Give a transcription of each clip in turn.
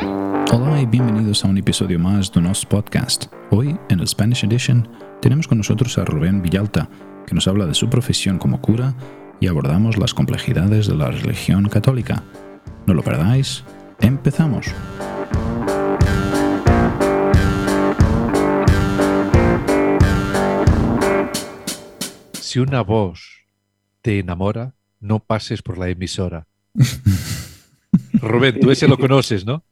Hola y bienvenidos a un episodio más de nuestro podcast. Hoy, en el Spanish Edition, tenemos con nosotros a Rubén Villalta, que nos habla de su profesión como cura y abordamos las complejidades de la religión católica. No lo perdáis, empezamos. Si una voz te enamora, no pases por la emisora. Rubén, tú ese lo conoces, ¿no?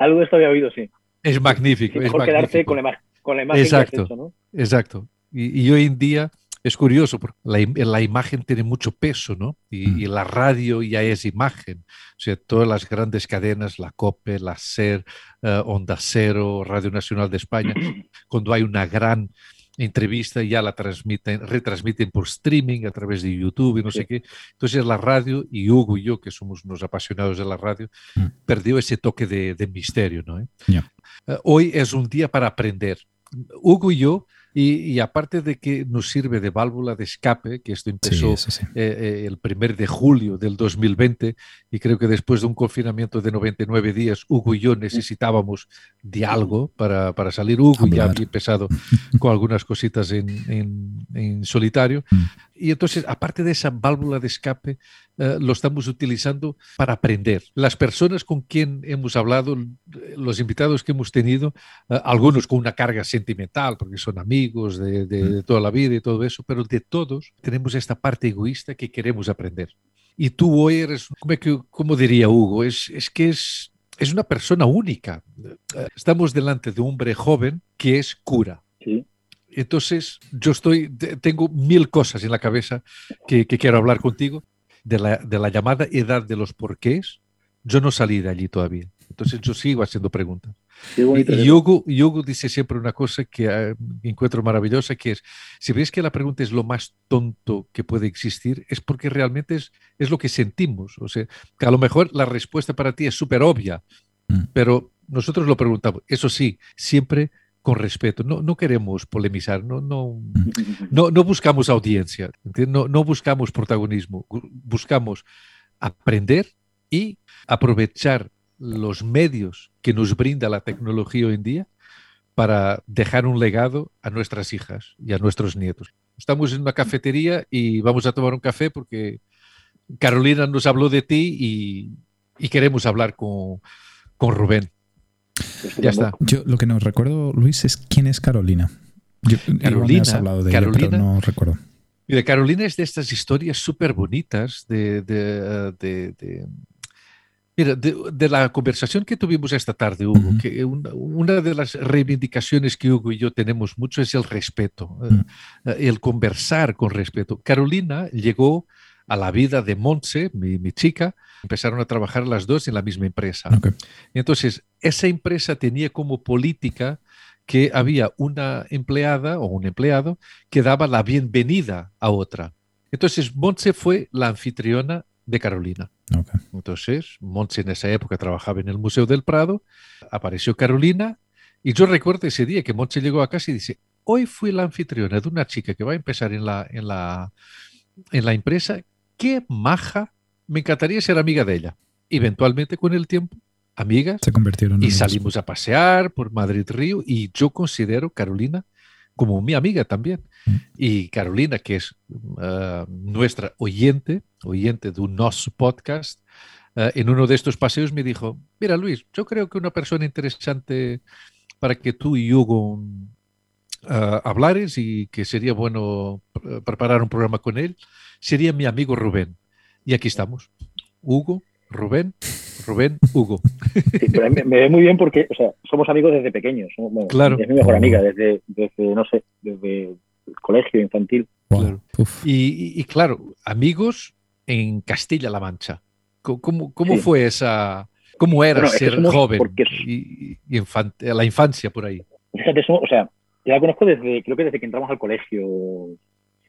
Algo de esto había oído, sí. Es magnífico. Es es mejor quedarte magnífico. con la, ima- con la imagen Exacto. que has hecho, ¿no? Exacto. Y, y hoy en día es curioso, porque la, im- la imagen tiene mucho peso, ¿no? Y, Mm. y la radio ya es imagen. O sea, todas las grandes cadenas, la COPE, la SER, eh, Onda Cero, Radio Nacional de España, cuando hay una gran entrevista ya la transmiten, retransmiten por streaming a través de YouTube y no sé qué. Entonces la radio, y Hugo y yo, que somos unos apasionados de la radio, Mm. perdió ese toque de, de misterio, ¿no? Eh, hoy es un día para aprender. Hugo y yo, y, y aparte de que nos sirve de válvula de escape, que esto Sí, empezó eso sí. eh, eh, el primer de julio del 2020, y creo que después de un confinamiento de 99 días, Hugo y yo necesitábamos de algo para, para salir. Hugo ya Hablar. había empezado con algunas cositas en, en- en solitario. Mm. Y entonces, aparte de esa válvula de escape, eh, lo estamos utilizando para aprender. Las personas con quien hemos hablado, los invitados que hemos tenido, eh, algunos con una carga sentimental, porque son amigos de, de- de toda la vida y todo eso, pero de todos tenemos esta parte egoísta que queremos aprender. Y tú hoy eres, ¿cómo, que- cómo diría Hugo? Es, es que es, es una persona única. Eh, Estamos delante de un hombre joven que es cura. Sí. Entonces, yo estoy, te- tengo mil cosas en la cabeza que, que quiero hablar contigo de la, de la llamada edad de los porqués. Yo no salí de allí todavía. Entonces, yo sigo haciendo preguntas. Qué. Y, y Hugo, y Hugo dice siempre una cosa que eh, encuentro maravillosa, que es, si ves que la pregunta es lo más tonto que puede existir, es porque realmente es, es lo que sentimos. O sea, que a lo mejor la respuesta para ti es súper obvia, Mm. pero nosotros lo preguntamos. Eso sí, siempre con respeto. No, no queremos polemizar, no, no, no, no buscamos audiencia, no, no buscamos protagonismo, buscamos aprender y aprovechar los medios que nos brinda la tecnología hoy en día para dejar un legado a nuestras hijas y a nuestros nietos. Estamos en una cafetería y vamos a tomar un café porque Carolina nos habló de ti y, y queremos hablar con, con Rubén. Ya está. Yo lo que no recuerdo, Luis, es quién es Carolina. Yo, Carolina, has hablado de ella, pero no recuerdo. Mira, Carolina es de estas historias súper bonitas de, de, de- de- mira, de, de la conversación que tuvimos esta tarde, Hugo, que una, una de las reivindicaciones que Hugo y yo tenemos mucho es el respeto, eh, eh, el conversar con respeto. Carolina llegó a la vida de Montse, mi, mi chica, empezaron a trabajar las dos en la misma empresa. Entonces, esa empresa tenía como política que había una empleada o un empleado que daba la bienvenida a otra. Entonces, Montse fue la anfitriona de Carolina. Entonces, Montse en esa época trabajaba en el Museo del Prado, apareció Carolina y yo recuerdo ese día que Montse llegó a casa y dice, hoy fui la anfitriona de una chica que va a empezar en la, en la, en la empresa, qué maja, me encantaría ser amiga de ella. Eventualmente, con el tiempo, amigas, Se convirtieron en y salimos a pasear por Madrid Río y yo considero Carolina como mi amiga también. Mm. Y Carolina, que es ah, nuestra oyente, oyente de un NOS podcast, ah, en uno de estos paseos me dijo, mira Luis, yo creo que una persona interesante para que tú y Hugo ah, hablares y que sería bueno preparar un programa con él, sería mi amigo Rubén. Y aquí estamos. Hugo, Rubén, Rubén, Hugo. Sí, pero me, me ve muy bien porque, o sea, somos amigos desde pequeños. bueno, Claro. Es mi mejor amiga desde, desde, no sé, desde el colegio infantil. Claro. Y, y- y claro, amigos en Castilla-La Mancha. ¿Cómo, cómo Sí. fue esa, cómo era Bueno, ser somos- joven porque- y, y infan- la infancia por ahí? Fíjate, somos- o sea, yo la conozco desde, creo que desde que entramos al colegio.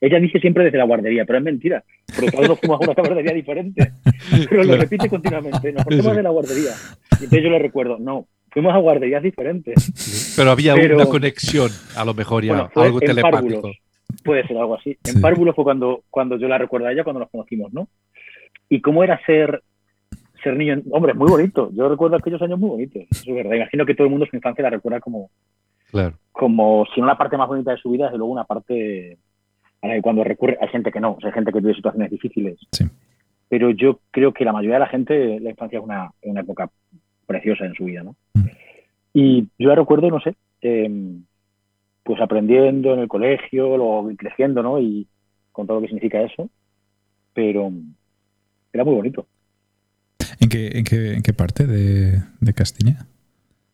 Ella dice siempre desde la guardería, pero es mentira, porque cada uno fuimos a una guardería diferente. Pero lo repite continuamente, nos Sí. de la guardería. Y entonces yo le recuerdo, no, fuimos a guarderías diferentes. Pero había Pero- una conexión, a lo mejor ya, Bueno, algo telepático. párvulos. Puede ser algo así. En Sí. Párvulo fue cuando, cuando yo la recuerdo a ella, cuando nos conocimos, ¿no? Y cómo era ser, ser niño, hombre, muy bonito. Yo recuerdo aquellos años muy bonitos, eso es verdad. Imagino que todo el mundo su infancia la recuerda como, Claro. como si no la parte más bonita de su vida, desde luego una parte a la que cuando recurre, hay gente que no, o sea, hay gente que vive situaciones difíciles. Sí. Pero yo creo que la mayoría de la gente, la infancia es una, una época preciosa en su vida, ¿no? Mm. Y yo recuerdo, no sé, eh, pues aprendiendo en el colegio, luego creciendo, ¿no? Y con todo lo que significa eso. Pero era muy bonito. ¿En qué, en qué, en qué parte de, de Castilla?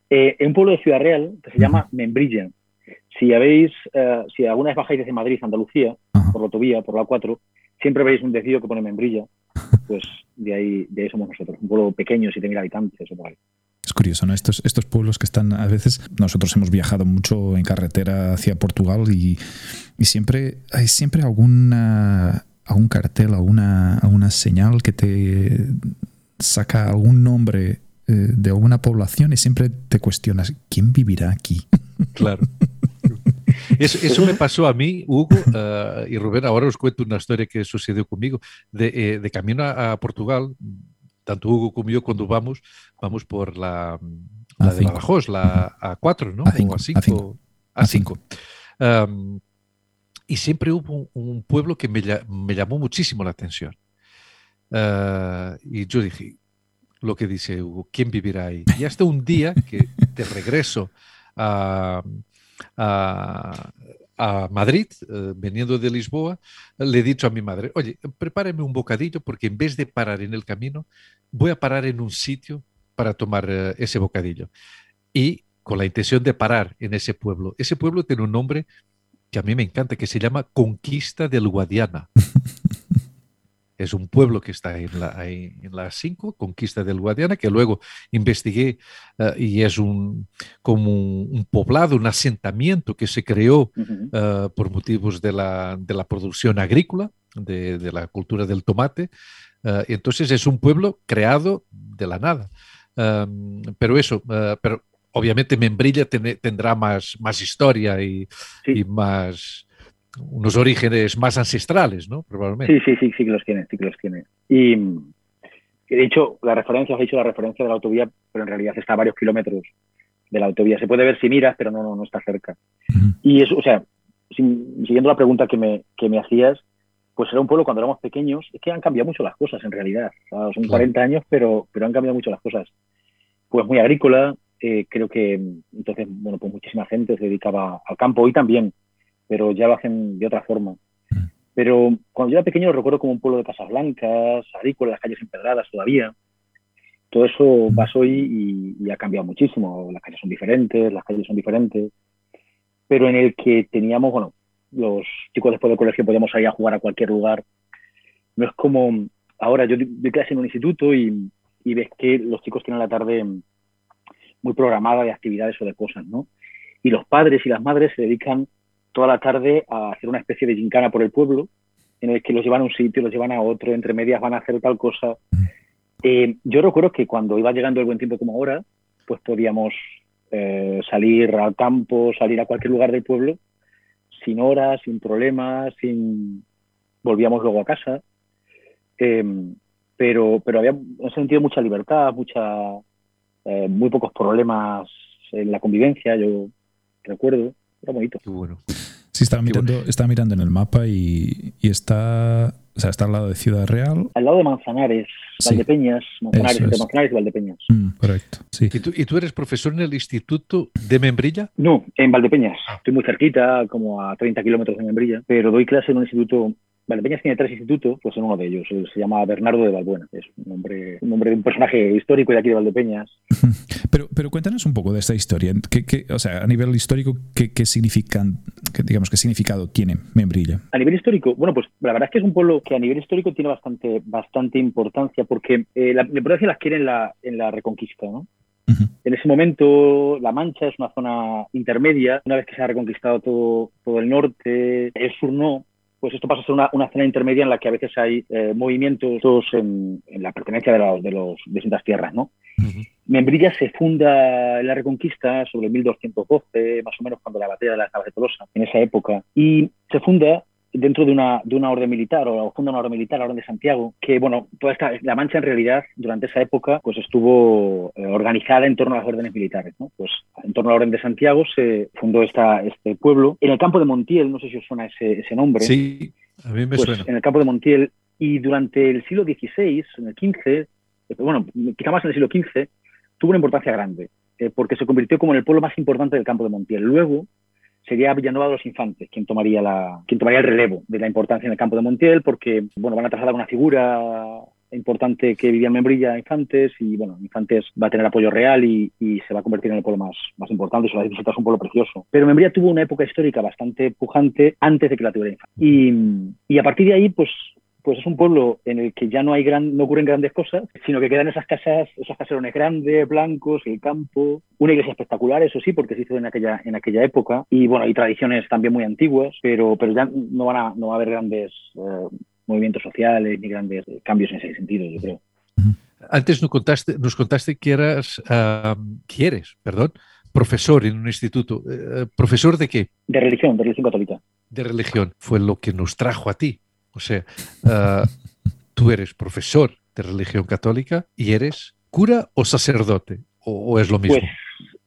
Eh, en un pueblo de Ciudad Real que se llama Membrilla. Si habéis, eh, si alguna vez bajáis desde Madrid a Andalucía, Ajá. por la autovía, por la 4, siempre veis un decido que pone Membrilla. Pues de ahí, de ahí somos nosotros. Un pueblo pequeño, 7.000 habitantes o por ahí. Es curioso, ¿no? Estos, estos pueblos que están a veces, nosotros hemos viajado mucho en carretera hacia Portugal y, y siempre hay siempre alguna, algún cartel, alguna, alguna señal que te saca algún nombre eh, de alguna población y siempre te cuestionas, ¿quién vivirá aquí? Claro. Eso, eso me pasó a mí, Hugo eh, y Rubén. Ahora os cuento una historia que sucedió conmigo. De, eh, de camino a, a Portugal, tanto Hugo como yo, cuando vamos, vamos por la, la de A5. Badajoz, la A4, ¿no? A5, O A5. A5. A5. Um, y siempre hubo un, un pueblo que me, lla- me llamó muchísimo la atención. Uh, y yo dije, lo que dice Hugo, ¿quién vivirá ahí? Y hasta un día que de regreso a, a, Madrid, eh, veniendo de Lisboa, le he dicho a mi madre, oye, prepárame un bocadillo porque en vez de parar en el camino, voy a parar en un sitio para tomar eh, ese bocadillo. Y con la intención de parar en ese pueblo. Ese pueblo tiene un nombre que a mí me encanta, que se llama Conquista del Guadiana. Es un pueblo que está en la, ahí en la 5, Conquista del Guadiana, que luego investigué eh, y es un, como un, un poblado, un asentamiento que se creó eh, por motivos de la, de la producción agrícola, de, de la cultura del tomate. Eh, entonces es un pueblo creado de la nada. Um, pero eso, pero obviamente Membrilla tendrá más, más historia y, Sí. y más unos orígenes más ancestrales, ¿no? Probablemente. Sí, sí, sí, sí que los tiene, sí que los tiene. Y mm, he dicho la referencia, os he dicho la referencia de la autovía, pero en realidad está a varios kilómetros de la autovía. Se puede ver si miras, pero no, no, no está cerca. Y eso, o sea, sin- siguiendo la pregunta que me, que me hacías, pues era un pueblo cuando éramos pequeños, es que han cambiado mucho las cosas en realidad. O sea, son Claro. 40 años, pero, pero han cambiado mucho las cosas. Pues muy agrícola, eh, creo que entonces, bueno, pues muchísima gente se dedicaba al campo, hoy también, pero ya lo hacen de otra forma. Mm. Pero cuando yo era pequeño lo recuerdo como un pueblo de casas blancas, agrícolas, las calles empedradas todavía. Todo eso pasó y, y, y ha cambiado muchísimo. Las calles son diferentes, las calles son diferentes. Pero en el que teníamos, bueno, los chicos después del colegio podíamos salir a jugar a cualquier lugar. No es como ahora, yo doy clase en un instituto y, y ves que los chicos tienen la tarde muy programada de actividades o de cosas, ¿no? Y los padres y las madres se dedican toda la tarde a hacer una especie de gincana por el pueblo, en el que los llevan a un sitio, los llevan a otro, entre medias van a hacer tal cosa. Eh, yo recuerdo que cuando iba llegando el buen tiempo como ahora, pues podíamos eh, salir al campo, salir a cualquier lugar del pueblo, sin horas, sin problemas, sin volvíamos luego a casa. Eh, pero, pero había ese sentido mucha libertad, mucha, eh, muy pocos problemas en la convivencia, yo recuerdo. Era bonito. Qué bueno. Sí, estaba mirando, estaba mirando en el mapa y, y está, o sea, está al lado de Ciudad Real. Al lado de Manzanares, Sí. Valdepeñas, Manzanares. Manzanares y Valdepeñas. Mm, correcto, sí. ¿Y tú, ¿Y tú eres profesor en el Instituto de Membrilla? No, en Valdepeñas. Ah. Estoy muy cerquita, como a 30 kilómetros de Membrilla, pero doy clase en un instituto. Valdepeñas tiene tres institutos, pues en uno de ellos. Se llama Bernardo de Valbuena. Es un nombre, un nombre de un personaje histórico de aquí de Valdepeñas. Pero, pero cuéntanos un poco de esta historia. ¿Qué, qué- o sea, a nivel histórico, ¿qué, qué significan, qué, digamos, qué significado tiene Membrilla? A nivel histórico, bueno, pues la verdad es que es un pueblo que a nivel histórico tiene bastante, bastante importancia porque eh, la, la importancia la adquiere en la, en la Reconquista, ¿no? En ese momento, La Mancha es una zona intermedia. Una vez que se ha reconquistado todo, todo el norte, el sur no, pues esto pasa a ser una, una zona intermedia en la que a veces hay eh, movimientos en, en la pertenencia de las de los distintas tierras, ¿no? Membrilla se funda en la Reconquista sobre 1212, más o menos cuando la batalla de las Navas de Tolosa, en esa época, y se funda dentro de una, de una orden militar o funda una orden militar, la Orden de Santiago, que bueno, toda esta, la Mancha en realidad durante esa época pues estuvo eh, organizada en torno a las órdenes militares, ¿no? Pues en torno a la Orden de Santiago se fundó esta, este pueblo. En el campo de Montiel, no sé si os suena ese, ese nombre. Sí, a mí me pues, suena. En el campo de Montiel y durante el siglo XVI, en el XV, bueno, quizá más en el siglo XV, tuvo una importancia grande, eh, porque se convirtió como en el pueblo más importante del campo de Montiel. Luego sería Villanueva de los Infantes quien tomaría, el relevo de la importancia en el campo de Montiel, porque bueno, van a trasladar una figura importante que vivía en Membrilla, Infantes, y bueno, Infantes va a tener apoyo real y, se va a convertir en el pueblo más, más importante, visitas es un pueblo precioso. Pero Membrilla tuvo una época histórica bastante pujante antes de que la tuviera Infantes. Y, y a partir de ahí, pues pues es un pueblo en el que ya no hay gran, no ocurren grandes cosas, sino que quedan esas casas, esos caserones grandes, blancos, el campo, una iglesia espectacular, eso sí, porque se hizo en aquella, en aquella época, y bueno, hay tradiciones también muy antiguas, pero, pero ya no van a, no va a haber grandes eh, movimientos sociales ni grandes cambios en ese sentido, yo creo. Antes nos contaste, nos contaste que eras, uh, perdón, profesor en un instituto. Uh, ¿Profesor de qué? De religión, de religión católica. De religión. Fue lo que nos trajo a ti. O sea, uh, tú eres profesor de religión católica y eres cura o sacerdote, o, o es lo mismo. Pues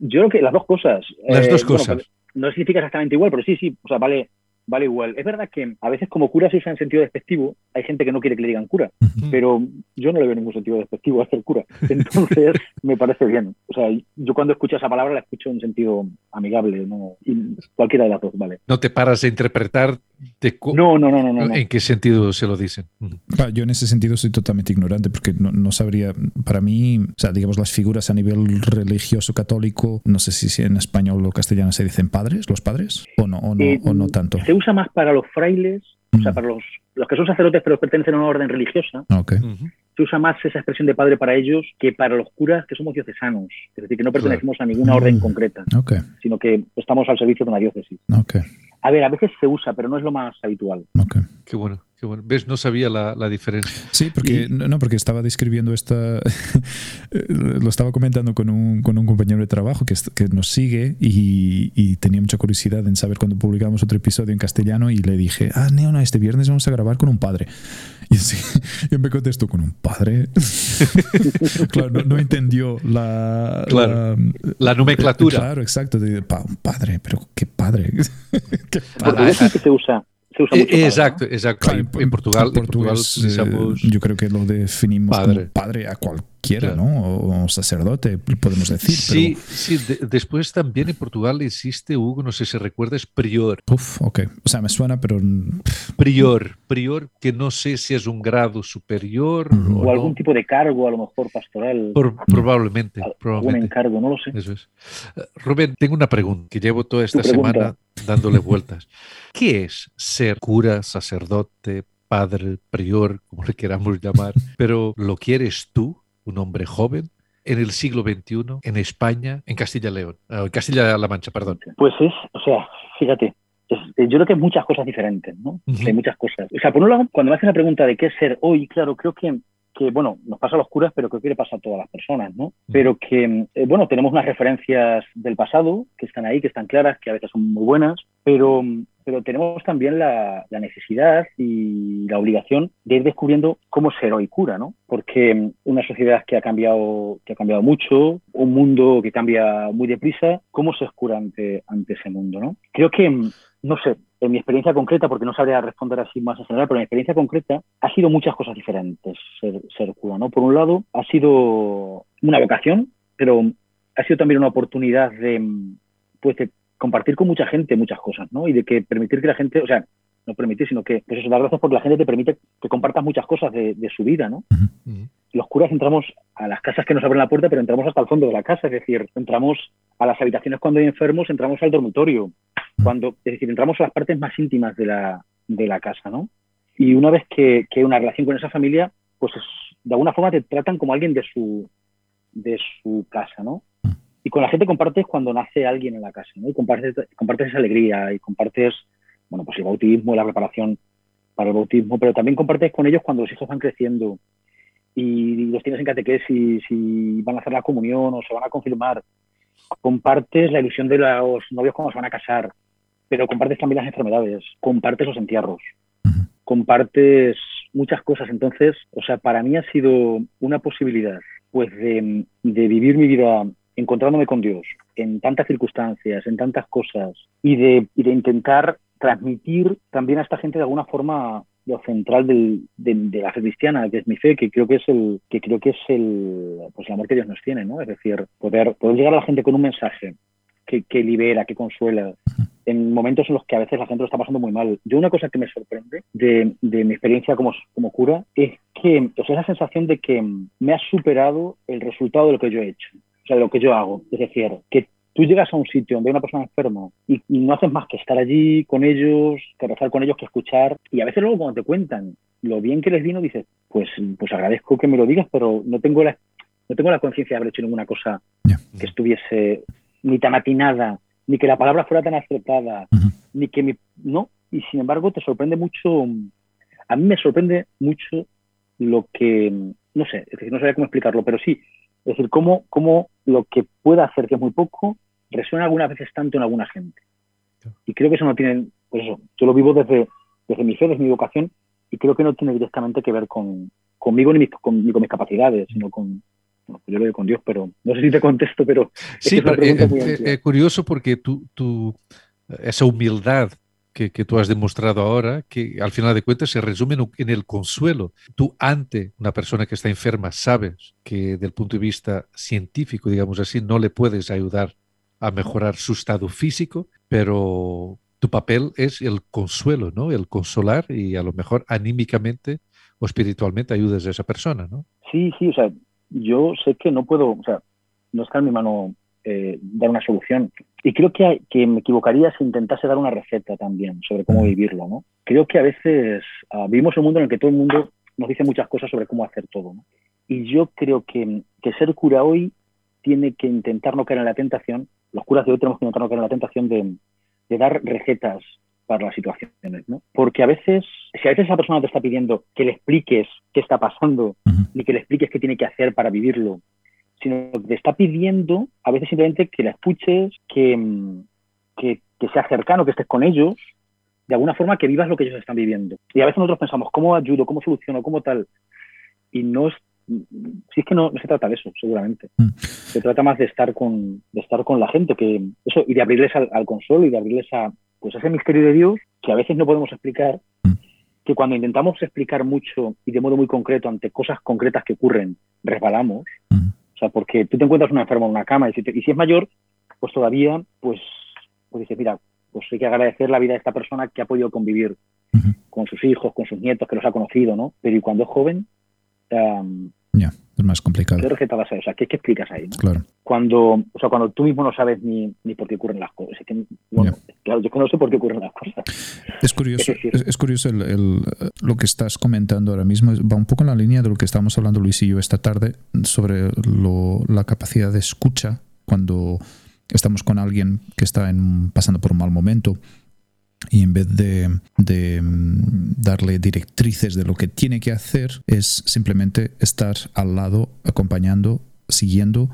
yo creo que las dos cosas. Las eh, dos cosas. Bueno, no significa exactamente igual, pero sí, sí, o sea, vale, vale igual. Es verdad que a veces como cura se usa en sentido despectivo, hay gente que no quiere que le digan cura, uh -huh. pero yo no le veo ningún sentido despectivo a ser cura. Entonces me parece bien. O sea, yo cuando escucho esa palabra la escucho en sentido amigable, no y cualquiera de las dos, vale. No te paras a interpretar de no, no, no, no, no, en qué sentido se lo dicen. Uh -huh. Yo en ese sentido soy totalmente ignorante porque no, no, sabría, para mí, o sea, digamos, las figuras a nivel religioso católico, no sé si en español o castellano se dicen padres, los padres, o no, o no, eh, o no tanto. Se usa más para los frailes, mm. o sea, para los, los que son sacerdotes pero pertenecen a una orden religiosa. Okay. Uh -huh. Se usa más esa expresión de padre para ellos que para los curas que somos diocesanos. Es decir, que no pertenecemos claro. a ninguna orden mm. concreta, okay. sino que estamos al servicio de una diócesis. Okay. A ver, a veces se usa, pero no es lo más habitual. Okay. Qué bueno. Qué bueno. ¿Ves? No sabía la, la diferencia. Sí, porque, y... no, porque estaba describiendo esta. lo estaba comentando con un, con un compañero de trabajo que, que nos sigue y, y, tenía mucha curiosidad en saber cuándo publicamos otro episodio en castellano. Y le dije, ah, no, no, este viernes vamos a grabar con un padre. Y así, yo me contestó con un padre. claro, no, no, entendió la, claro, la, la, nomenclatura. Claro, exacto. De, pa, un padre, pero qué padre. ¿Qué padre? que se usa se usa mucho exacto, exacto. En, en, Portugal, en Portugal utilizamos... eh, yo creo que lo definimos padre. como padre a cualquiera, claro. ¿no? O sacerdote, podemos decir. Sí, pero... sí. De, después también en Portugal existe, Hugo, no sé si recuerdas, prior. Uf, ok. O sea, me suena, pero... Prior, prior, que no sé si es un grado superior uh -huh. o, o, algún no. tipo de cargo, a lo mejor pastoral. Por, probablemente, algún probablemente. encargo, no lo sé. Eso es. Uh, Rubén, tengo una pregunta que llevo toda esta semana dándole vueltas. ¿Qué es ser cura, sacerdote, padre, prior, como le queramos llamar? Pero ¿lo quieres tú, un hombre joven? En el siglo XXI, en España, en Castilla León, uh, en Castilla-La Mancha, perdón. Pues es, o sea, fíjate, es, yo creo que hay muchas cosas diferentes, ¿no? Uh -huh. Hay muchas cosas. O sea, por un lado, cuando me haces la pregunta de qué es ser hoy, claro, creo que que, bueno, nos pasa a los curas, pero creo que le pasa a todas las personas, ¿no? Pero que, eh, bueno, tenemos unas referencias del pasado que están ahí, que están claras, que a veces son muy buenas, pero, pero tenemos también la, la necesidad y la obligación de ir descubriendo cómo ser hoy cura, ¿no? Porque una sociedad que ha cambiado, que ha cambiado mucho, un mundo que cambia muy deprisa, ¿cómo se es cura ante, ante ese mundo, no? Creo que, no sé, en mi experiencia concreta, porque no sabría responder así más en general, pero en mi experiencia concreta ha sido muchas cosas diferentes ser, ser cura, ¿no? Por un lado, ha sido una vocación, pero ha sido también una oportunidad de, pues, de compartir con mucha gente muchas cosas, ¿no? Y de que permitir que la gente, o sea, no permitir, sino que, pues eso, dar gracias porque la gente te permite que compartas muchas cosas de, de su vida, ¿no? Uh -huh. Los curas entramos a las casas que nos abren la puerta, pero entramos hasta el fondo de la casa, es decir, entramos a las habitaciones cuando hay enfermos, entramos al dormitorio, cuando, es decir, entramos a las partes más íntimas de la, de la casa, ¿no? Y una vez que, que hay una relación con esa familia, pues es, de alguna forma te tratan como alguien de su, de su casa, ¿no? Y con la gente compartes cuando nace alguien en la casa, ¿no? Y compartes, compartes esa alegría y compartes, bueno, pues el bautismo, la preparación para el bautismo, pero también compartes con ellos cuando los hijos van creciendo y los tienes en catequesis y van a hacer la comunión o se van a confirmar. Compartes la ilusión de los novios cuando se van a casar pero compartes también las enfermedades, compartes los entierros, compartes muchas cosas. Entonces, o sea, para mí ha sido una posibilidad, pues, de, vivir mi vida encontrándome con Dios en tantas circunstancias, en tantas cosas, y de, intentar transmitir también a esta gente de alguna forma lo central de, la fe cristiana, que es mi fe, que creo que es el, que creo que es el, pues el amor que Dios nos tiene, ¿no? Es decir, poder, poder llegar a la gente con un mensaje que, libera, que consuela, en momentos en los que a veces la gente lo está pasando muy mal. Yo una cosa que me sorprende de, mi experiencia como, como cura es que, o sea, esa sensación de que me ha superado el resultado de lo que yo he hecho, sea, lo que yo hago. Es decir, que tú llegas a un sitio donde hay una persona enferma y, no haces más que estar allí con ellos, que rezar con ellos, que escuchar. Y a veces luego cuando te cuentan lo bien que les vino, dices, pues, pues agradezco que me lo digas, pero no tengo la, no tengo la conciencia de haber hecho ninguna cosa que estuviese ni tan atinada, ni que la palabra fuera tan acertada, ni que mi... No, y sin embargo te sorprende mucho, a mí me sorprende mucho lo que, no sé, es decir, no sabía cómo explicarlo, pero sí, es decir, cómo, cómo lo que pueda hacer, que es muy poco, resuena algunas veces tanto en alguna gente. Y creo que eso no tiene, pues eso, yo lo vivo desde, desde mi fe, desde mi vocación, y creo que no tiene directamente que ver con, conmigo ni, con, mis capacidades, sino con, bueno, yo lo veo con Dios, pero no sé si te contesto, pero... Sí, es es, eh, eh, curioso porque tú, tú, esa humildad que, que, tú has demostrado ahora, que al final de cuentas se resume en, el consuelo. Tú ante una persona que está enferma sabes que del punto de vista científico, digamos así, no le puedes ayudar a mejorar su estado físico, pero tu papel es el consuelo, ¿no? El consolar y a lo mejor anímicamente o espiritualmente ayudas a esa persona, ¿no? Sí, sí, o sea, yo sé que no puedo, o sea, no está en mi mano eh, dar una solución. Y creo que, que, me equivocaría si intentase dar una receta también sobre cómo vivirlo, ¿no? Creo que a veces uh, vivimos un mundo en el que todo el mundo nos dice muchas cosas sobre cómo hacer todo, ¿no? Y yo creo que, que ser cura hoy tiene que intentar no caer en la tentación los curas de hoy tenemos que notar que la tentación de, de, dar recetas para las situaciones, ¿no? Porque a veces, si a veces esa persona te está pidiendo que le expliques qué está pasando, ni que le expliques qué tiene que hacer para vivirlo, sino que te está pidiendo a veces simplemente que la escuches, que, que, que seas cercano, que estés con ellos, de alguna forma que vivas lo que ellos están viviendo. Y a veces nosotros pensamos, ¿cómo ayudo? ¿Cómo soluciono? ¿Cómo tal? Y no es si es que no, se trata de eso, seguramente. Mm. Se trata más de estar con, de estar con la gente, que eso, y de abrirles al, consuelo y de abrirles a, pues, ese misterio de Dios que a veces no podemos explicar, mm. que cuando intentamos explicar mucho y de modo muy concreto ante cosas concretas que ocurren, resbalamos. Mm. O sea, porque tú te encuentras un enfermo en una cama y si, y si es mayor, pues todavía, pues, pues dices, mira, pues hay que agradecer la vida de esta persona que ha podido convivir con sus hijos, con sus nietos, que los ha conocido, ¿no? Pero y cuando es joven, es más complicado. ¿Qué receta vas a O sea, ¿qué, explicas ahí? Claro. Cuando, o sea, cuando tú mismo no sabes ni, ni por qué ocurren las cosas. Es que, bueno, claro, yo no sé por qué ocurren las cosas. Es curioso, es, curioso el, lo que estás comentando ahora mismo. Va un poco en la línea de lo que estábamos hablando Luis y yo esta tarde sobre lo, la capacidad de escucha cuando estamos con alguien que está en, pasando por un mal momento y en vez de, mm, darle directrices de lo que tiene que hacer, es simplemente estar al lado, acompañando, siguiendo,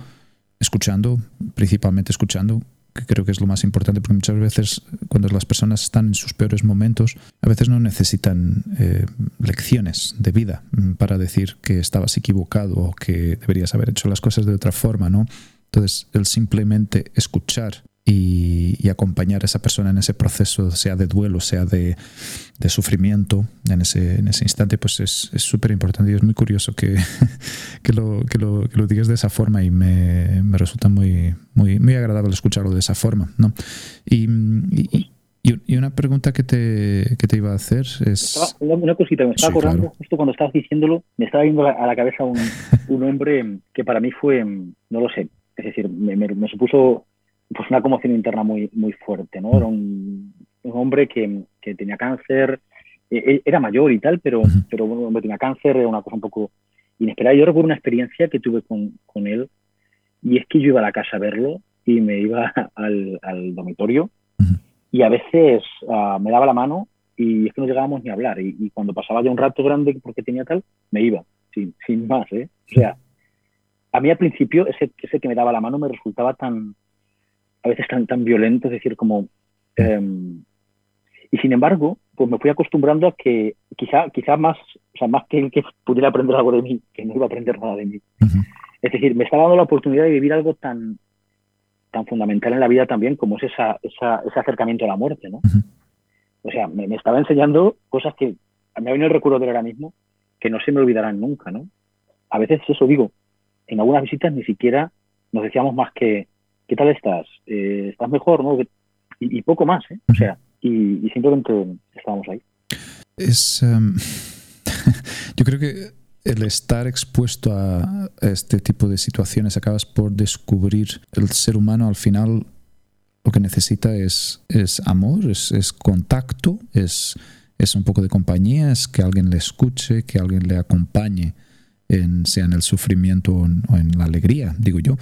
escuchando, principalmente escuchando, que creo que es lo más importante, porque muchas veces cuando las personas están en sus peores momentos, a veces no necesitan eh, lecciones de vida mm, para decir que estabas equivocado o que deberías haber hecho las cosas de otra forma, ¿no? Entonces, el simplemente escuchar y, acompañar a esa persona en ese proceso, sea de duelo, sea de, sufrimiento, en ese, en ese instante, pues es súper importante y es muy curioso que, que, lo, que, lo, que, lo, digas de esa forma y me, me, resulta muy, muy, muy agradable escucharlo de esa forma. ¿no? Y, y, y una pregunta que te, que te, iba a hacer es... Una, cosita, me estaba acordando, justo cuando estabas diciéndolo, me estaba viendo a la cabeza un, un hombre que para mí fue, no lo sé, es decir, me, me supuso pues una conmoción interna muy, muy fuerte, ¿no? Era un, hombre que, que, tenía cáncer, e, e, era mayor y tal, pero, pero bueno, tenía cáncer, era una cosa un poco inesperada. Yo recuerdo una experiencia que tuve con, con él y es que yo iba a la casa a verlo y me iba al, al dormitorio y a veces uh, me daba la mano y es que no llegábamos ni a hablar. Y, y, cuando pasaba ya un rato grande porque tenía tal, me iba, sin, sin más, ¿eh? O sea, a mí al principio ese, ese que me daba la mano me resultaba tan, a veces tan, tan violento, es decir, como, Em, y sin embargo, pues me fui acostumbrando a que quizá, quizá más, o sea, más que el que pudiera aprender algo de mí, que no iba a aprender nada de mí. Es decir, me estaba dando la oportunidad de vivir algo tan, tan fundamental en la vida también como es esa, esa, ese acercamiento a la muerte, ¿no? O sea, me, estaba enseñando cosas que me ha venido el recuerdo de ahora mismo que no se me olvidarán nunca, ¿no? A veces eso digo, en algunas visitas ni siquiera nos decíamos más que, ¿qué tal estás? Eh, ¿Estás mejor? ¿no? Y, poco más, ¿eh? O sea, y, simplemente estábamos ahí. Es, em, yo creo que el estar expuesto a este tipo de situaciones acabas por descubrir el ser humano al final lo que necesita es, es amor, es, es contacto, es, es un poco de compañía, es que alguien le escuche, que alguien le acompañe. En, sea en el sufrimiento o en, la alegría, digo yo.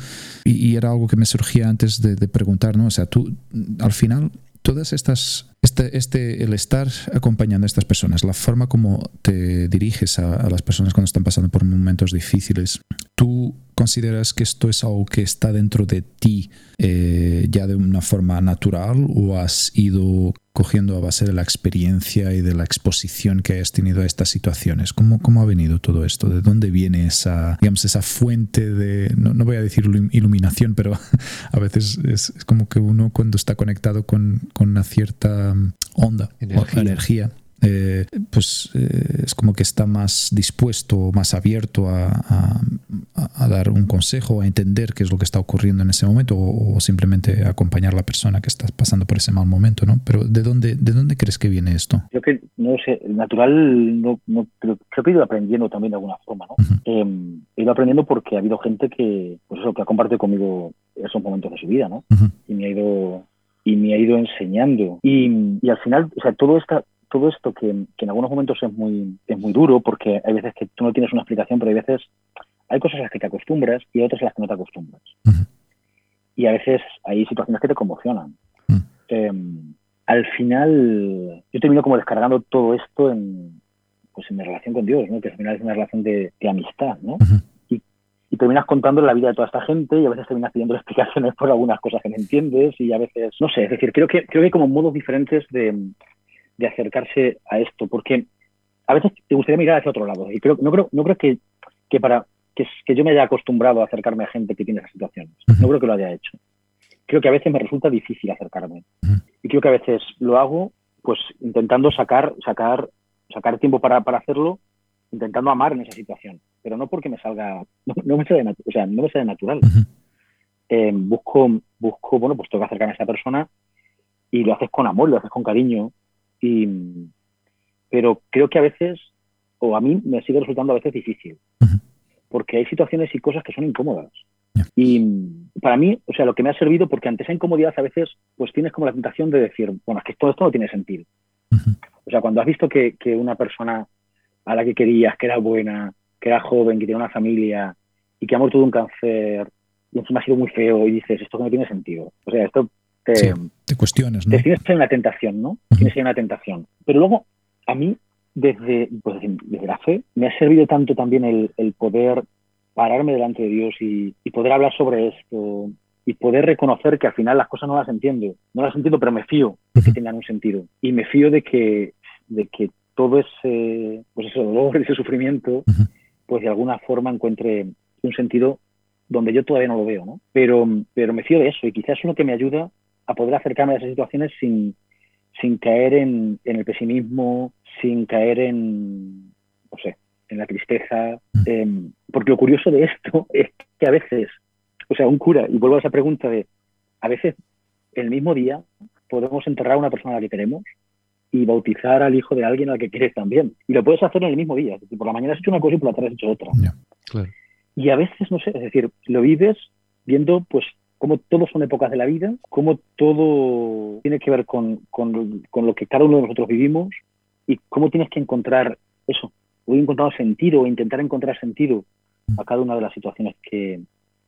Y, era algo que me surgía antes de, de preguntar, ¿no? O sea, tú al final todas estas, este, este, el estar acompañando a estas personas, la forma como te diriges a, las personas cuando están pasando por momentos difíciles, ¿tú consideras que esto es algo que está dentro de ti eh, ya de una forma natural o has ido cogiendo a base de la experiencia y de la exposición que has tenido a estas situaciones? ¿Cómo, cómo ha venido todo esto? ¿De dónde viene esa, digamos, esa fuente de, no, no voy a decir iluminación, pero a veces es, como que uno cuando está conectado con, con una cierta onda energía. o energía eh, pues eh, es como que está más dispuesto, más abierto a, dar un consejo, a entender qué es lo que está ocurriendo en ese momento o, simplemente acompañar a la persona que está pasando por ese mal momento, ¿no? Pero ¿de dónde, de dónde crees que viene esto? Creo que, no sé, natural, no, creo, que he ido aprendiendo también de alguna forma, ¿no? Em, he ido aprendiendo porque ha habido gente que, pues eso, que ha compartido conmigo esos momentos de su vida, ¿no? Y me ha ido y me ha ido enseñando. Y, y, al final, o sea, todo esta, todo esto que, en algunos momentos es muy, es muy duro porque hay veces que tú no tienes una explicación, pero hay veces hay cosas a las que te acostumbras y otras a las que no te acostumbras. Y a veces hay situaciones que te conmocionan. Em, al final, yo termino como descargando todo esto en, pues en mi relación con Dios, ¿no? que al final es una relación de, amistad. ¿no? y, y, terminas contando la vida de toda esta gente y a veces terminas pidiendo explicaciones por algunas cosas que no entiendes y a veces, no sé, es decir, creo que, creo que hay como modos diferentes de, de acercarse a esto, porque a veces te gustaría mirar hacia otro lado. Y creo, no creo, no creo que, que para que, que, yo me haya acostumbrado a acercarme a gente que tiene esas situaciones. No creo que lo haya hecho. Creo que a veces me resulta difícil acercarme. Y creo que a veces lo hago pues intentando sacar, sacar, sacar tiempo para, para hacerlo, intentando amar en esa situación. Pero no porque me salga, no, me, sale o sea, no me sale natural. Eh, busco, busco, bueno, pues tengo que acercarme a esa persona y lo haces con amor, lo haces con cariño, pero creo que a veces, o a mí me sigue resultando a veces difícil, porque hay situaciones y cosas que son incómodas. Y para mí, o sea, lo que me ha servido, porque ante esa incomodidad a veces, pues tienes como la tentación de decir, bueno, es que todo esto no tiene sentido. O sea, cuando has visto que, que, una persona a la que querías, que era buena, que era joven, que tenía una familia y que ha muerto de un cáncer y encima ha sido muy feo y dices, esto no tiene sentido. O sea, esto te, cuestiones, ¿no? Te tienes una tentación, ¿no? Tienes una tentación. Pero luego, a mí, desde, pues, desde la fe, me ha servido tanto también el, el poder pararme delante de Dios y, y, poder hablar sobre esto y poder reconocer que al final las cosas no las entiendo. No las entiendo, pero me fío de que tengan un sentido. Y me fío de que, de que todo ese, pues ese dolor, ese sufrimiento, pues de alguna forma encuentre un sentido donde yo todavía no lo veo, ¿no? Pero, pero me fío de eso y quizás es lo que me ayuda a poder acercarme a esas situaciones sin, sin caer en, el pesimismo, sin caer en, no sé, en la tristeza. Mm. Em, porque lo curioso de esto es que a veces, o sea, un cura, y vuelvo a esa pregunta de, a veces el mismo día podemos enterrar a una persona a la que queremos y bautizar al hijo de alguien al que quieres también. Y lo puedes hacer en el mismo día. por la mañana has hecho una cosa y por la tarde has hecho otra. Y a veces, no sé, es decir, lo vives viendo pues cómo todo son épocas de la vida, cómo todo tiene que ver con, con, con, lo que cada uno de nosotros vivimos y cómo tienes que encontrar eso, o encontrar sentido, o intentar encontrar sentido a cada una de las situaciones que,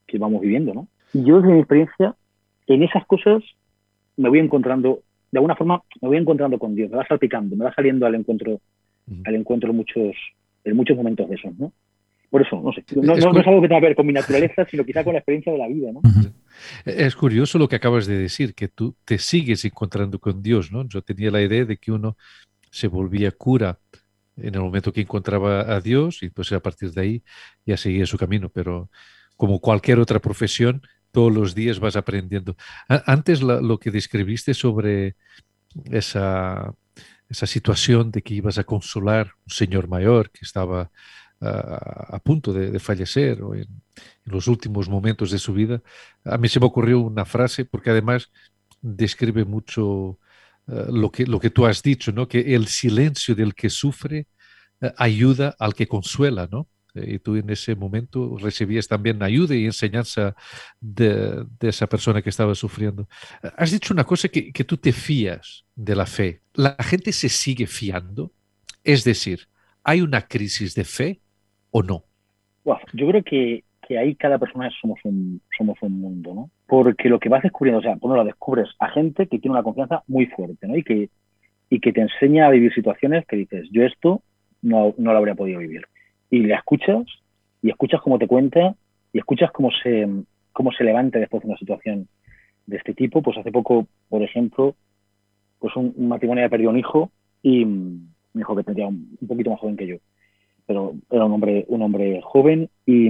que vamos viviendo, ¿no? Y yo, desde mi experiencia, en esas cosas me voy encontrando, de alguna forma, me voy encontrando con Dios, me va salpicando, me va saliendo al encuentro, al encuentro muchos, en muchos momentos de esos, ¿no? Por eso, no sé. No, es algo que tenga que ver con mi naturaleza, sino quizá con la experiencia de la vida, ¿no? Es curioso lo que acabas de decir, que tú te sigues encontrando con Dios, ¿no? Yo tenía la idea de que uno se volvía cura en el momento que encontraba a Dios y pues a partir de ahí ya seguía su camino, pero como cualquier otra profesión, todos los días vas aprendiendo. Antes lo que describiste sobre esa, esa situación de que ibas a consolar un señor mayor que estaba a punto de, fallecer o en, los últimos momentos de su vida, a mí se me ocurrió una frase porque además describe mucho eh, lo, que, lo que tú has dicho, ¿no? que el silencio del que sufre eh, ayuda al que consuela, ¿no? Eh, y tú en ese momento recibías también ayuda y enseñanza de, esa persona que estaba sufriendo. Has dicho una cosa que, que tú te fías de la fe. ¿La gente se sigue fiando? Es decir, ¿hay una crisis de fe o no? yo creo que, que, ahí cada persona somos un, somos un mundo, ¿no? Porque lo que vas descubriendo, o sea, cuando lo descubres a gente que tiene una confianza muy fuerte, ¿no? Y que, y que te enseña a vivir situaciones que dices, yo esto no, no lo habría podido vivir. Y la escuchas, y escuchas cómo te cuenta, y escuchas cómo se, cómo se levanta después de una situación de este tipo. Pues hace poco, por ejemplo, pues un, matrimonio había perdido un hijo y mi hijo que tendría un poquito más joven que yo pero era un hombre, un hombre joven y,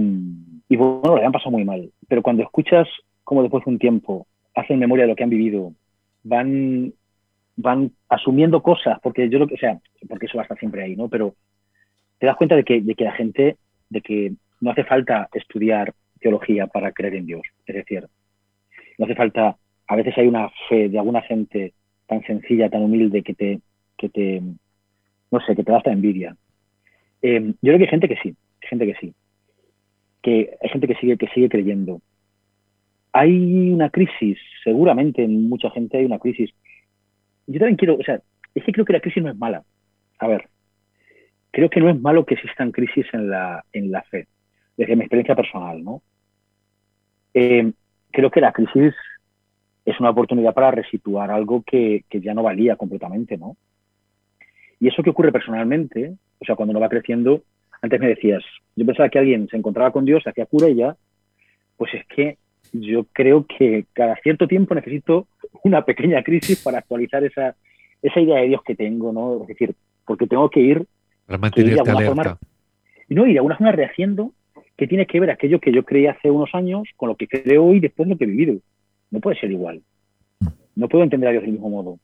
y bueno, lo habían pasado muy mal. Pero cuando escuchas cómo después de un tiempo hacen memoria de lo que han vivido, van, van asumiendo cosas, porque yo lo que, sea, porque eso va a estar siempre ahí, ¿no? Pero te das cuenta de que, de que la gente, de que no hace falta estudiar teología para creer en Dios. Es decir, no hace falta, a veces hay una fe de alguna gente tan sencilla, tan humilde que te, que te, no sé, que te da hasta envidia. Eh, yo creo que hay gente que sí, hay gente que sí, que hay gente que sigue, que sigue creyendo. Hay una crisis, seguramente en mucha gente hay una crisis. Yo también quiero, o sea, es que creo que la crisis no es mala. A ver, creo que no es malo que existan crisis en la, en la fe, desde mi experiencia personal, ¿no? Eh, creo que la crisis es una oportunidad para resituar algo que, que, ya no valía completamente, ¿no? Y eso que ocurre personalmente o sea, cuando uno va creciendo, antes me decías, yo pensaba que alguien se encontraba con Dios, hacía cura y ya, pues es que yo creo que cada cierto tiempo necesito una pequeña crisis para actualizar esa, esa idea de Dios que tengo, ¿no? Es decir, porque tengo que ir... Para mantenerte alerta. y no, y de alguna forma rehaciendo que tiene que ver aquello que yo creí hace unos años con lo que creo hoy después de lo que he vivido. No puede ser igual. No puedo entender a Dios del mismo modo.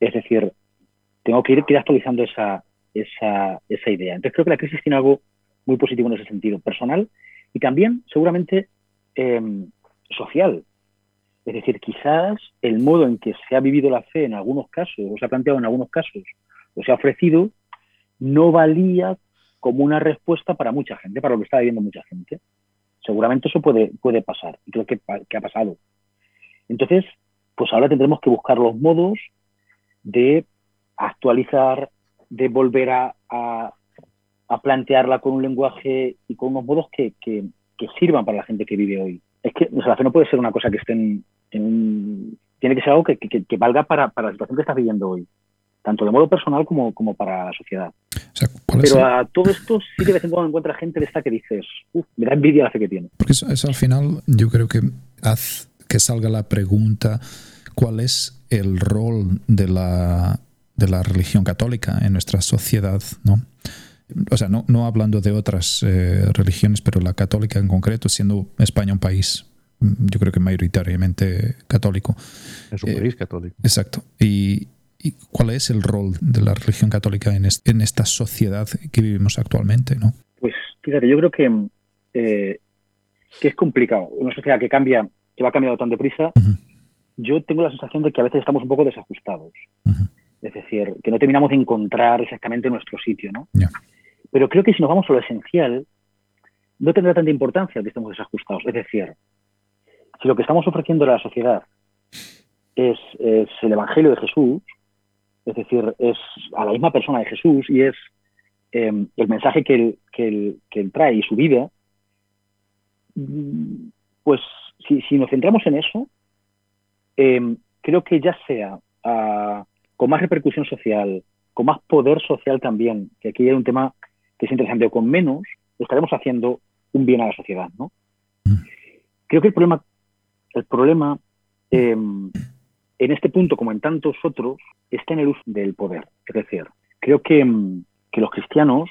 Es decir, tengo que ir, actualizando esa, esa, esa idea. Entonces creo que la crisis tiene algo muy positivo en ese sentido, personal y también seguramente em, social. Es decir, quizás el modo en que se ha vivido la fe en algunos casos, o se ha planteado en algunos casos, o se ha ofrecido, no valía como una respuesta para mucha gente, para lo que está viviendo mucha gente. Seguramente eso puede, puede pasar, y creo que ha pasado. Entonces, pues ahora tendremos que buscar los modos de actualizar, de volver a, a, plantearla con un lenguaje y con unos modos que, que, sirvan para la gente que vive hoy. Es que la fe no puede ser una cosa que esté en, un... Tiene que ser algo que, que valga para, para, la situación que estás viviendo hoy, tanto de modo personal como, como para la sociedad. Pero a todo esto sí de vez en cuando encuentra gente de esta que dices, uff, me da envidia la fe que tiene. Porque eso, eso al final yo creo que hace que salga la pregunta, ¿cuál es el rol de la de la religión católica en nuestra sociedad, ¿no? O sea, no, no hablando de otras eh, religiones, pero la católica en concreto, siendo España un país, mm, yo creo que mayoritariamente católico. Es un país católico. Exacto. Y, cuál es el rol de la religión católica en, en, esta sociedad que vivimos actualmente, ¿no? Pues fíjate, yo creo que, eh, que es complicado. Una sociedad que cambia, que va cambiando tan deprisa, yo tengo la sensación de que a veces estamos un poco desajustados. Es decir, que no terminamos de encontrar exactamente nuestro sitio, ¿no? Pero creo que si nos vamos a lo esencial, no tendrá tanta importancia que estemos desajustados. Es decir, si lo que estamos ofreciendo a la sociedad es, el Evangelio de Jesús, es decir, es a la misma persona de Jesús y es em, el mensaje que él, que, trae y su vida, pues si, nos centramos en eso, em, creo que ya sea a, con más repercusión social, con más poder social también, que aquí hay un tema que es interesante, o con menos, estaremos haciendo un bien a la sociedad, ¿no? Creo que el problema, problema, em, en este punto, como en tantos otros, está en el uso del poder. Es decir, creo que, em, que los cristianos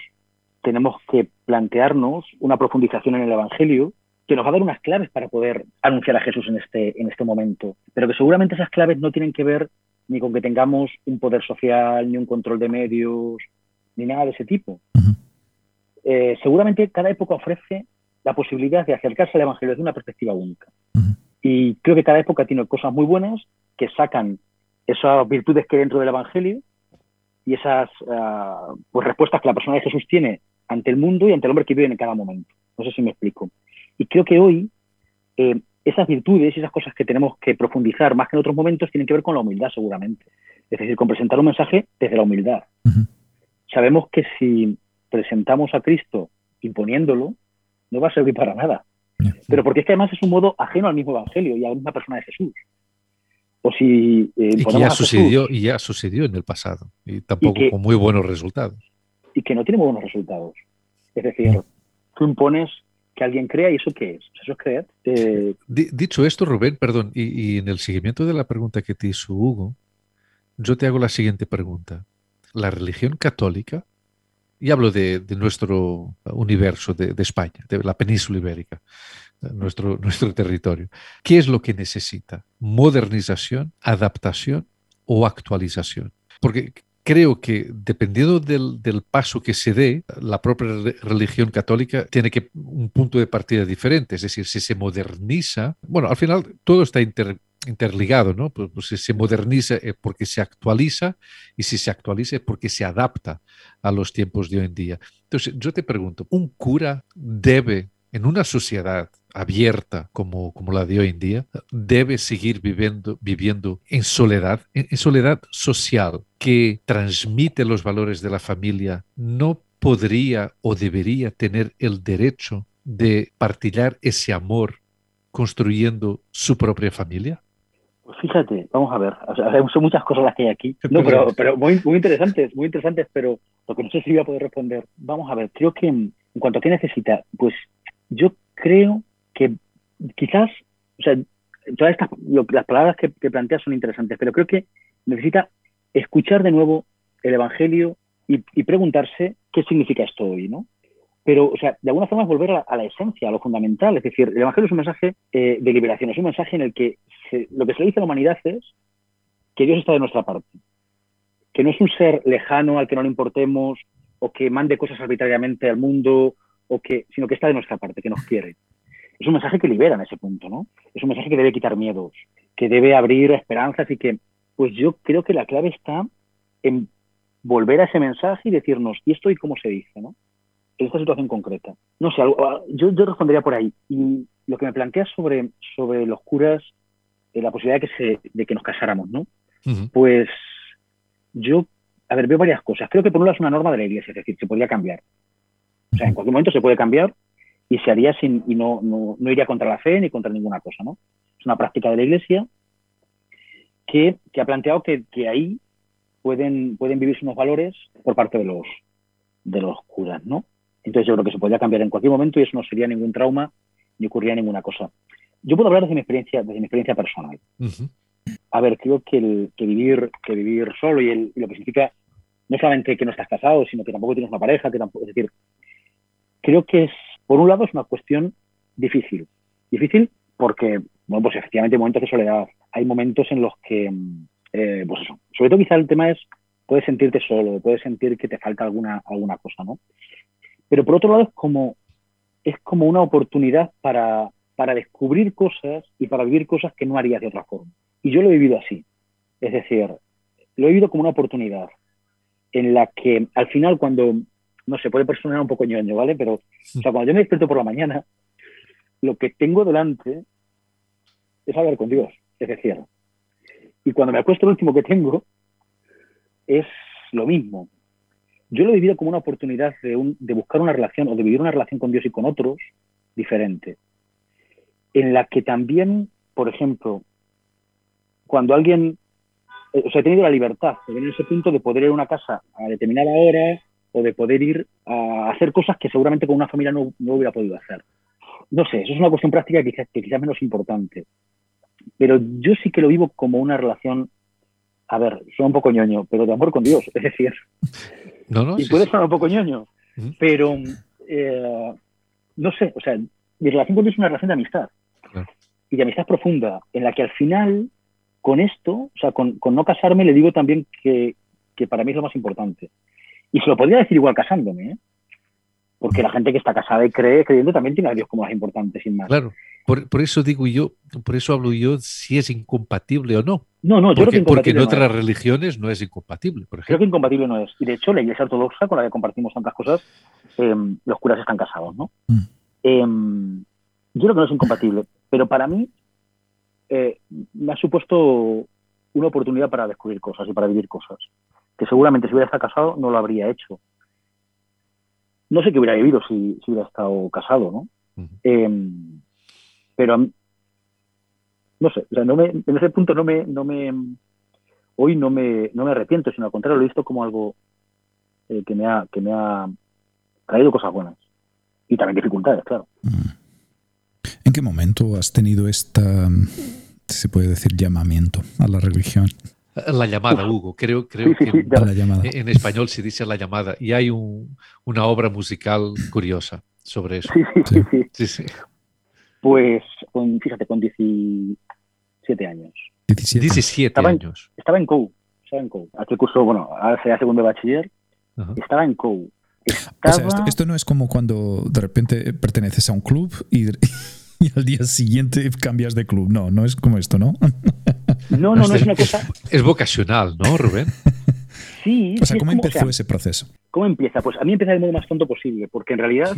tenemos que plantearnos una profundización en el Evangelio que nos va a dar unas claves para poder anunciar a Jesús en este, en este momento, pero que seguramente esas claves no tienen que ver ni con que tengamos un poder social, ni un control de medios, ni nada de ese tipo. Eh, seguramente cada época ofrece la posibilidad de acercarse al Evangelio desde una perspectiva única. Y creo que cada época tiene cosas muy buenas que sacan esas virtudes que hay dentro del Evangelio y esas ah, pues, respuestas que la persona de Jesús tiene ante el mundo y ante el hombre que vive en cada momento. No sé si me explico. Y creo que hoy eh, esas virtudes y esas cosas que tenemos que profundizar más que en otros momentos tienen que ver con la humildad seguramente. Es decir, con presentar un mensaje desde la humildad. Sabemos que si presentamos a Cristo imponiéndolo, no va a servir para nada. Pero porque es que además es un modo ajeno al mismo Evangelio y a la misma persona de Jesús. O si, eh, y que ya sucedió, y ya sucedió en el pasado, y tampoco con muy buenos resultados. Y que no tiene buenos resultados. Es decir, tú impones que alguien crea y eso qué es? Eso es creer. Eh, dicho esto, Rubén, perdón, y, en el seguimiento de la pregunta que te hizo Hugo, yo te hago la siguiente pregunta. ¿La religión católica, y hablo de, nuestro universo, de, España, de la península ibérica, nuestro, nuestro territorio, ¿qué es lo que necesita? ¿Modernización, adaptación o actualización? Porque creo que dependiendo del, paso que se dé, la propia religión católica tiene que un punto de partida diferente. Es decir, si se moderniza, bueno, al final todo está interligado, ¿no? Pues, pues, si se moderniza es porque se actualiza y si se actualiza es porque se adapta a los tiempos de hoy en día. Entonces, yo te pregunto, ¿un cura debe en una sociedad abierta como, como la de hoy en día, debe seguir viviendo, viviendo en soledad, en, soledad social, que transmite los valores de la familia, no podría o debería tener el derecho de partillar ese amor construyendo su propia familia? Pues fíjate, vamos a ver, son muchas cosas las que hay aquí, no, pero, pero muy, muy interesantes, muy interesantes, pero lo que no sé si voy a poder responder. Vamos a ver, creo que en cuanto a qué necesita, pues yo creo que quizás, o sea, todas estas, las palabras que, planteas son interesantes, pero creo que necesita escuchar de nuevo el Evangelio y, preguntarse qué significa esto hoy, ¿no? Pero, o sea, de alguna forma es volver a, la esencia, a lo fundamental. Es decir, el Evangelio es un mensaje eh, de liberación, es un mensaje en el que lo que se le dice a la humanidad es que Dios está de nuestra parte, que no es un ser lejano al que no le importemos o que mande cosas arbitrariamente al mundo, o que, sino que está de nuestra parte, que nos quiere es un mensaje que libera en ese punto, ¿no? Es un mensaje que debe quitar miedos, que debe abrir esperanzas y que, pues yo creo que la clave está en volver a ese mensaje y decirnos, ¿y esto y cómo se dice, ¿no? En esta situación concreta. No sé, ah, yo, yo respondería por ahí. Y lo que me planteas sobre, sobre los curas, eh, la posibilidad de que, se, de que nos casáramos, ¿no? Pues yo, a ver, veo varias cosas. Creo que por un lado es una norma de la iglesia, es decir, se podría cambiar. O sea, en cualquier momento se puede cambiar y se haría sin, y no, no, no, iría contra la fe ni contra ninguna cosa, ¿no? Es una práctica de la Iglesia que, que ha planteado que, que, ahí pueden, pueden vivirse unos valores por parte de los, de los curas, ¿no? Entonces yo creo que se podría cambiar en cualquier momento y eso no sería ningún trauma ni ocurriría ninguna cosa. Yo puedo hablar desde mi experiencia, desde mi experiencia personal. A ver, creo que, el, que, vivir, que vivir solo y, el, y, lo que significa no solamente que no estás casado, sino que tampoco tienes una pareja, que tampoco, es decir, creo que es por un lado es una cuestión difícil. Difícil porque, bueno, pues efectivamente hay momentos de soledad. Hay momentos en los que, eh, pues sobre todo quizá el tema es, puedes sentirte solo, puedes sentir que te falta alguna, alguna cosa, ¿no? Pero por otro lado es como, es como una oportunidad para, para descubrir cosas y para vivir cosas que no harías de otra forma. Y yo lo he vivido así. Es decir, lo he vivido como una oportunidad en la que al final cuando no se puede personar un poco ñoño, ¿vale? Pero, o sea, cuando yo me despierto por la mañana, lo que tengo delante es hablar con Dios, es decir, y cuando me acuesto, lo último que tengo es lo mismo. Yo lo he vivido como una oportunidad de, de buscar una relación o de vivir una relación con Dios y con otros diferente, en la que también, por ejemplo, cuando alguien, eh, o sea, he tenido la libertad de venir a ese punto de poder ir a una casa a determinada hora, o de poder ir a hacer cosas que seguramente con una familia no, no hubiera podido hacer. No sé, eso es una cuestión práctica que quizás, que quizás menos importante. pero yo sí que lo vivo como una relación, a ver, suena un poco ñoño, pero de amor con Dios, es decir. No, no, y sí, puede sonar un poco ñoño, pero eh, no sé, o sea, mi relación con Dios es una relación de amistad. Claro. Y de amistad profunda, en la que al final, con esto, o sea, con, con no casarme, le digo también que, que para mí es lo más importante. Y se lo podría decir igual casándome, ¿eh? Porque la gente que está casada y cree, creyendo, también tiene a Dios como más importante, sin más. Claro. Por, por eso digo yo, por eso hablo yo si es incompatible o no. No, no, yo Porque, creo que porque en no otras es. religiones no es incompatible, por Creo ejemplo. que incompatible no es. Y de hecho, la Iglesia Ortodoxa, con la que compartimos tantas cosas, eh, los curas están casados, ¿no? Mm. Eh, yo creo que no es incompatible, pero para mí eh, me ha supuesto una oportunidad para descubrir cosas y para vivir cosas, que seguramente si hubiera estado casado no lo habría hecho. No sé qué hubiera vivido si, si hubiera estado casado, ¿no? Ujú. Eh, pero a mí- no sé, o sea, no me, en ese punto no me, no me hoy no me, no me arrepiento, sino al contrario, lo he visto como algo eh, que, me ha, que me ha traído cosas buenas. Y también dificultades, claro. ¿En qué momento has tenido esta, si se puede decir, llamamiento a la religión? La llamada, Hugo. Creo, creo Sí, sí, que sí, en- la llamada. en español se dice la llamada. Y hay un- una obra musical curiosa sobre eso. Sí, sí, sí, sí. Sí, sí. Pues, con, fíjate, con 17 años. 17. 17 Estaba en- años. Estaba en COU. Estaba en COU. Aquel curso, bueno, ahora sería segundo de bachiller. Ajá. Estaba en COU. O Estaba... sea, esto, esto no es como cuando de repente perteneces a un club y, y al día siguiente cambias de club. No, no es como esto, ¿no? No, no, no es una cosa... Es vocacional, ¿no, Rubén? Sí, O sea, sí, ¿cómo como- o empezó sea, ese proceso? ¿Cómo empieza? Pues a mí empieza del modo más tonto posible, porque en realidad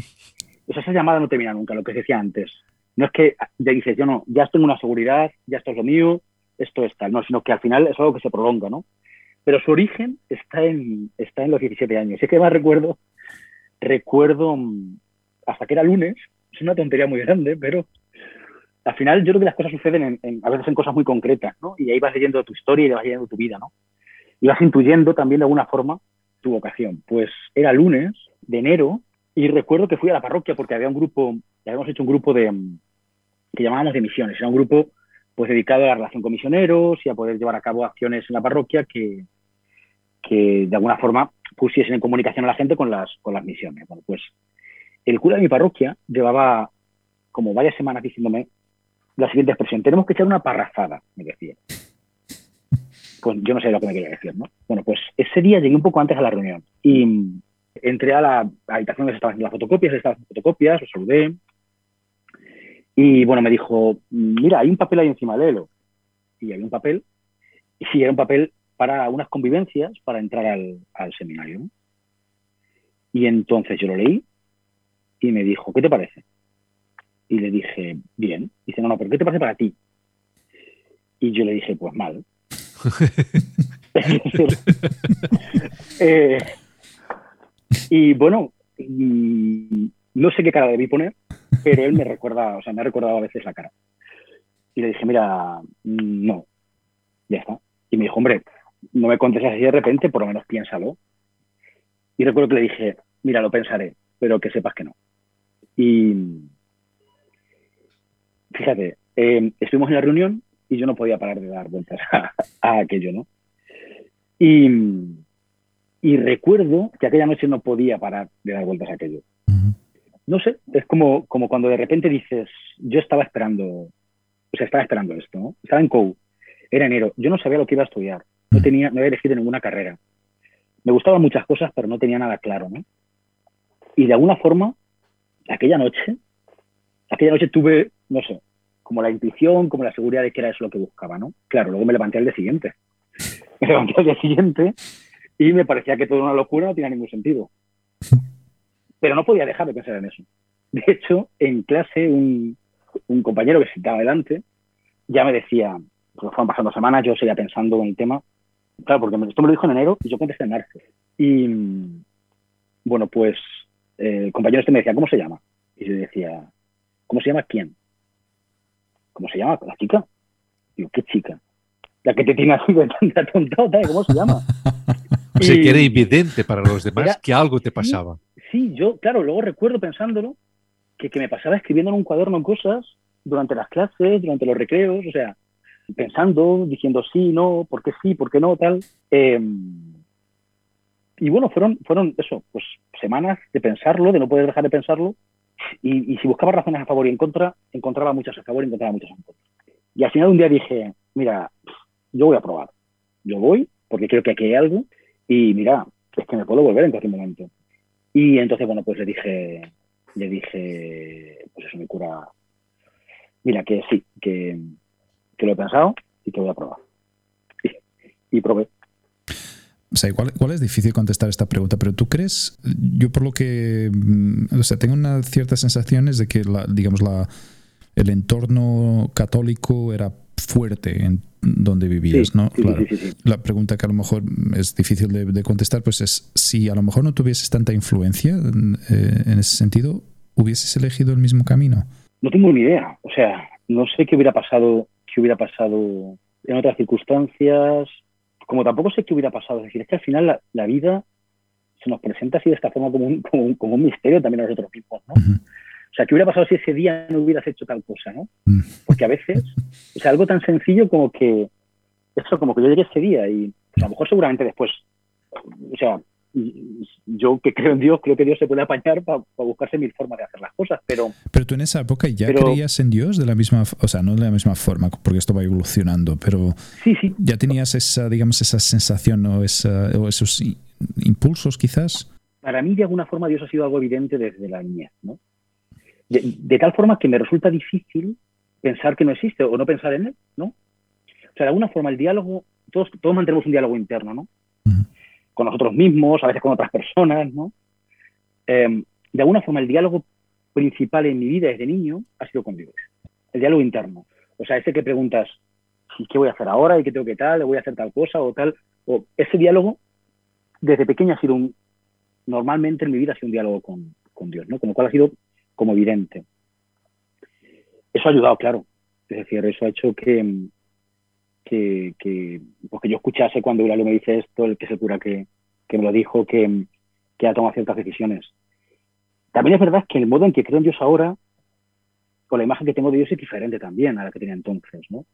o sea, esa llamada no termina nunca, lo que os decía antes. No es que ya dices, yo no, ya tengo una seguridad, ya esto es lo mío, esto es tal, no, sino que al final es algo que se prolonga, ¿no? Pero su origen está en, está en los 17 años. Y es que más recuerdo, recuerdo mm, hasta que era lunes, es una tontería muy grande, pero al final yo creo que las cosas suceden en- en- a veces en cosas muy concretas, ¿no? Y ahí vas leyendo tu historia y vas leyendo tu vida, ¿no? Y vas intuyendo también de alguna forma tu vocación. Pues era lunes de enero y recuerdo que fui a la parroquia porque había un grupo, habíamos hecho un grupo de que llamábamos de misiones. Era un grupo pues dedicado a la relación con misioneros y a poder llevar a cabo acciones en la parroquia que, que de alguna forma pusiesen en comunicación a la gente con las, con las misiones. Bueno, pues el cura de mi parroquia llevaba como varias semanas diciéndome la siguiente expresión, tenemos que echar una parrafada, me decía. Pues yo no sé lo que me quería decir, ¿no? Bueno, pues ese día llegué un poco antes a la reunión y entré a la habitación donde se estaban haciendo las fotocopias, estaban haciendo fotocopias, lo saludé y bueno, me dijo, mira, hay un papel ahí encima, léelo. Y había un papel, y sí, era un papel para unas convivencias para entrar al, al seminario. Y entonces yo lo leí y me dijo, ¿qué te parece? Y le dije, bien. Dice, no, no, pero ¿qué te parece para ti? Y yo le dije, pues mal. Eh, y bueno, no sé qué cara debí poner, pero él me recuerda, o sea, me ha recordado a veces la cara. Y le dije, mira, no, ya está. Y me dijo, hombre, no me contestes así de repente, por lo menos piénsalo. Y recuerdo que le dije, mira, lo pensaré, pero que sepas que no. Y fíjate, eh, estuvimos en la reunión y yo no podía parar de dar vueltas a, a aquello, ¿no? Y, y recuerdo que aquella noche no podía parar de dar vueltas a aquello. No sé, es como, como cuando de repente dices, yo estaba esperando, o sea, estaba esperando esto, ¿no? Estaba en COU, era enero, yo no sabía lo que iba a estudiar, no tenía, no había elegido ninguna carrera. Me gustaban muchas cosas, pero no tenía nada claro, ¿no? Y de alguna forma, aquella noche, aquella noche tuve, no sé, como la intuición, como la seguridad de que era eso lo que buscaba, ¿no? Claro, luego me levanté al día siguiente. Me levanté al día siguiente y me parecía que toda una locura no tenía ningún sentido. Pero no podía dejar de pensar en eso. De hecho, en clase, un, un compañero que se sentaba delante ya me decía, pues fueron pasando semanas, yo seguía pensando en el tema. Claro, porque esto me lo dijo en enero y yo contesté en marzo. Y mm, bueno, pues el compañero este me decía, ¿cómo se llama? Y yo decía, ¿cómo se llama quién? ¿Cómo se llama? ¿La chica? Digo, ¿qué chica? La que te tiene así de tanta tontada, ¿cómo se llama? O sea, que era evidente para los demás Era- que algo te pasaba. Sí, yo, claro, luego recuerdo pensándolo, que, que me pasaba escribiendo en un cuaderno cosas durante las clases, durante los recreos, o sea, pensando, diciendo sí, no, por qué sí, por qué no, tal. Em, y bueno, fueron, fueron eso, pues semanas de pensarlo, de no poder dejar de pensarlo. Y, si buscaba razones a favor y en contra, encontraba muchas a favor y encontraba muchas en contra. Y al final un día dije, mira, yo voy a probar. Yo voy porque creo que aquí hay algo y mira, es que me puedo volver en cualquier momento. Y entonces, bueno, pues le dije, le dije, pues eso, mi cura, mira, que sí, que, que lo he pensado y que voy a probar. Y, probé. O sea, igual, es difícil contestar esta pregunta, pero tú crees, yo por lo que, mm, o sea, tengo unas ciertas sensaciones de que, la, digamos, la, el entorno católico era fuerte en donde vivías, ¿no? claro. la pregunta que a lo mejor es difícil de, contestar, pues es si a lo mejor no tuvieses tanta influencia eh, en ese sentido, ¿hubieses elegido el mismo camino? No tengo ni idea. O sea, no sé qué hubiera pasado, qué hubiera pasado en otras circunstancias, como tampoco sé qué hubiera pasado. Es decir, es que al final la, vida se nos presenta así de esta forma como un, como un, misterio también a nosotros mismos, ¿no? O sea, ¿qué hubiera pasado si ese día no hubieras hecho tal cosa, no? Mm. Porque a veces, o sea, algo tan sencillo como que, eso, como que yo llegué ese día y pues, a lo mejor seguramente después, o sea, yo que creo en Dios, creo que Dios se puede apañar para buscarse mil formas de hacer las cosas, pero... Pero tú en esa época ya creías en Dios de la misma, o sea, no de la misma forma, porque esto va evolucionando, pero sí, sí. ya tenías esa, digamos, esa sensación o, esa, o esos impulsos quizás. Para mí de alguna forma Dios ha sido algo evidente desde la niñez, ¿no? De, tal forma que me resulta difícil pensar que no existe o no pensar en él, ¿no? O sea, de alguna forma el diálogo, todos, todos mantenemos un diálogo interno, ¿no? Con nosotros mismos, a veces con otras personas, ¿no? Em, de alguna forma el diálogo principal en mi vida desde niño ha sido con Dios, el diálogo interno. O sea, ese que preguntas, ¿qué voy a hacer ahora? ¿Y qué tengo que tal? ¿Le voy a hacer tal cosa? O tal. O ese diálogo, desde pequeño ha sido un, normalmente en mi vida ha sido un diálogo con, con Dios, ¿no? Con lo cual ha sido como evidente. Eso ha ayudado, claro. Es decir, eso ha hecho que, que, que, pues yo escuchase cuando Eulalio me dice esto, el que se cura que, que me lo dijo, que, que ha tomado ciertas decisiones. También es verdad que el modo en que creo en Dios ahora, con la imagen que tengo de Dios es diferente también a la que tenía entonces, ¿no?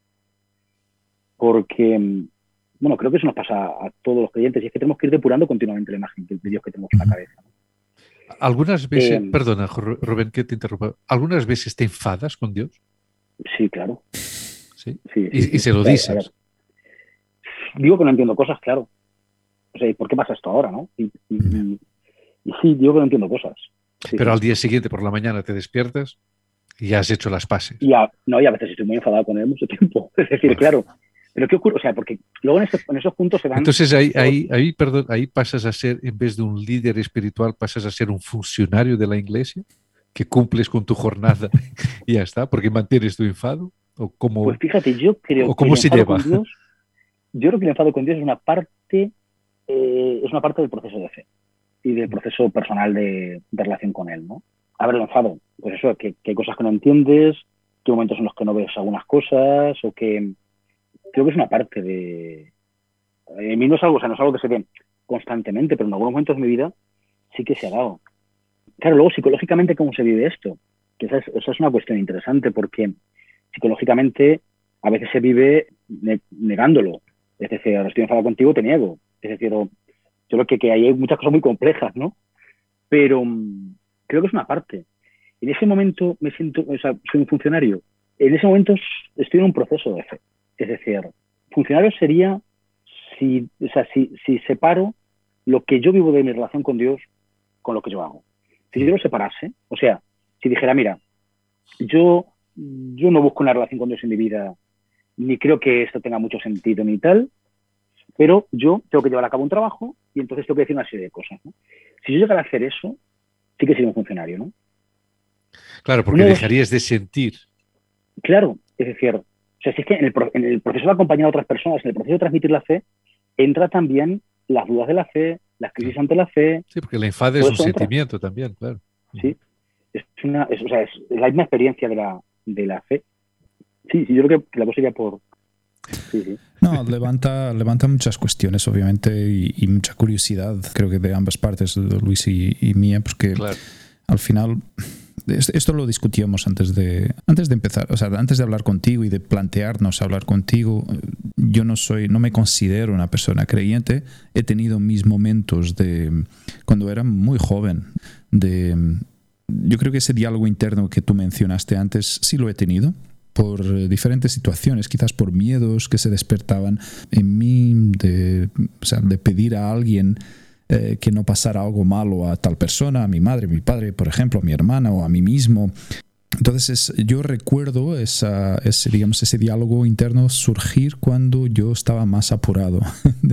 Porque, bueno, creo que eso nos pasa a todos los creyentes y es que tenemos que ir depurando continuamente la imagen de Dios que tenemos en la cabeza. ¿no? Algunas veces, eh, perdona, Rubén, que te interrumpa, ¿algunas veces te enfadas con Dios? Sí, claro. Sí. y, se lo dices. Digo que no entiendo cosas, claro. O sea, ¿por qué pasa esto ahora, no? Y, sí, digo que no entiendo cosas. Pero al día siguiente, por la mañana, te despiertas y ya has hecho las pases. Ya, no, y a veces estoy muy enfadado con él mucho tiempo. Es decir, claro, pero ¿qué ocurre? O sea, porque luego en, esos puntos se dan... Entonces ahí, ahí, ahí, perdón, ahí pasas a ser, en vez de un líder espiritual, pasas a ser un funcionario de la iglesia, que cumples con tu jornada y ya está, porque mantienes tu enfado. ¿O cómo, pues fíjate, yo creo cómo que se lleva? Dios, yo creo que el enfado con Dios es una parte, eh, es una parte del proceso de fe y del proceso personal de, relación con Él, ¿no? A ver, el enfado, pues eso, que, que hay cosas que no entiendes, que momentos en los que no ves algunas cosas o que creo que es una parte de... En mí no es algo, o sea, no es algo que se ve constantemente, pero en algunos momentos de mi vida sí que se ha dado. Claro, luego psicológicamente, ¿cómo se vive esto? Que esa es, es una cuestión interesante porque psicológicamente a veces se vive negándolo. Es decir, ahora estoy enfadado contigo, te niego. Es decir, yo creo que, que ahí hay muchas cosas muy complejas, ¿no? Pero mm, creo que es una parte. En ese momento me siento, o sea, soy un funcionario. En ese momento estoy en un proceso de fe. Es decir, funcionario sería si, o sea, si, si separo lo que yo vivo de mi relación con Dios con lo que yo hago. Si yo lo separase, o sea, si dijera, mira, yo, yo no busco una relación con Dios en mi vida, ni creo que esto tenga mucho sentido ni tal, pero yo tengo que llevar a cabo un trabajo y entonces tengo que decir una serie de cosas. Si yo llegara a hacer eso, sí que sería un funcionario, ¿no? Claro, porque dejarías de sentir. Claro, es decir, o sea, si es que en el, proceso de acompañar a otras personas, en el proceso de transmitir la fe, entra también las dudas de la fe, las crisis ante la fe. Sí, porque la enfado es un sentimiento también, claro. Sí, es, una, es, o sea, es la misma experiencia de la, de la fe. Sí, sí, yo creo que la cosa iría por, Sí, sí. No, levanta, levanta muchas cuestiones, obviamente, y, mucha curiosidad, creo que de ambas partes, de Luis y, mía, pues que al final esto lo discutíamos antes de, antes de empezar, o sea, antes de hablar contigo y de plantearnos hablar contigo. Yo no soy, no me considero una persona creyente. He tenido mis momentos de, cuando era muy joven, de, yo creo que ese diálogo interno que tú mencionaste antes sí lo he tenido por diferentes situaciones, quizás por miedos que se despertaban en mí, de, o sea, de pedir a alguien eh, que no pasara algo malo a tal persona, a mi madre, a mi padre, por ejemplo, a mi hermana o a mí mismo. Entonces yo recuerdo esa, ese, digamos, ese diálogo interno surgir cuando yo estaba más apurado,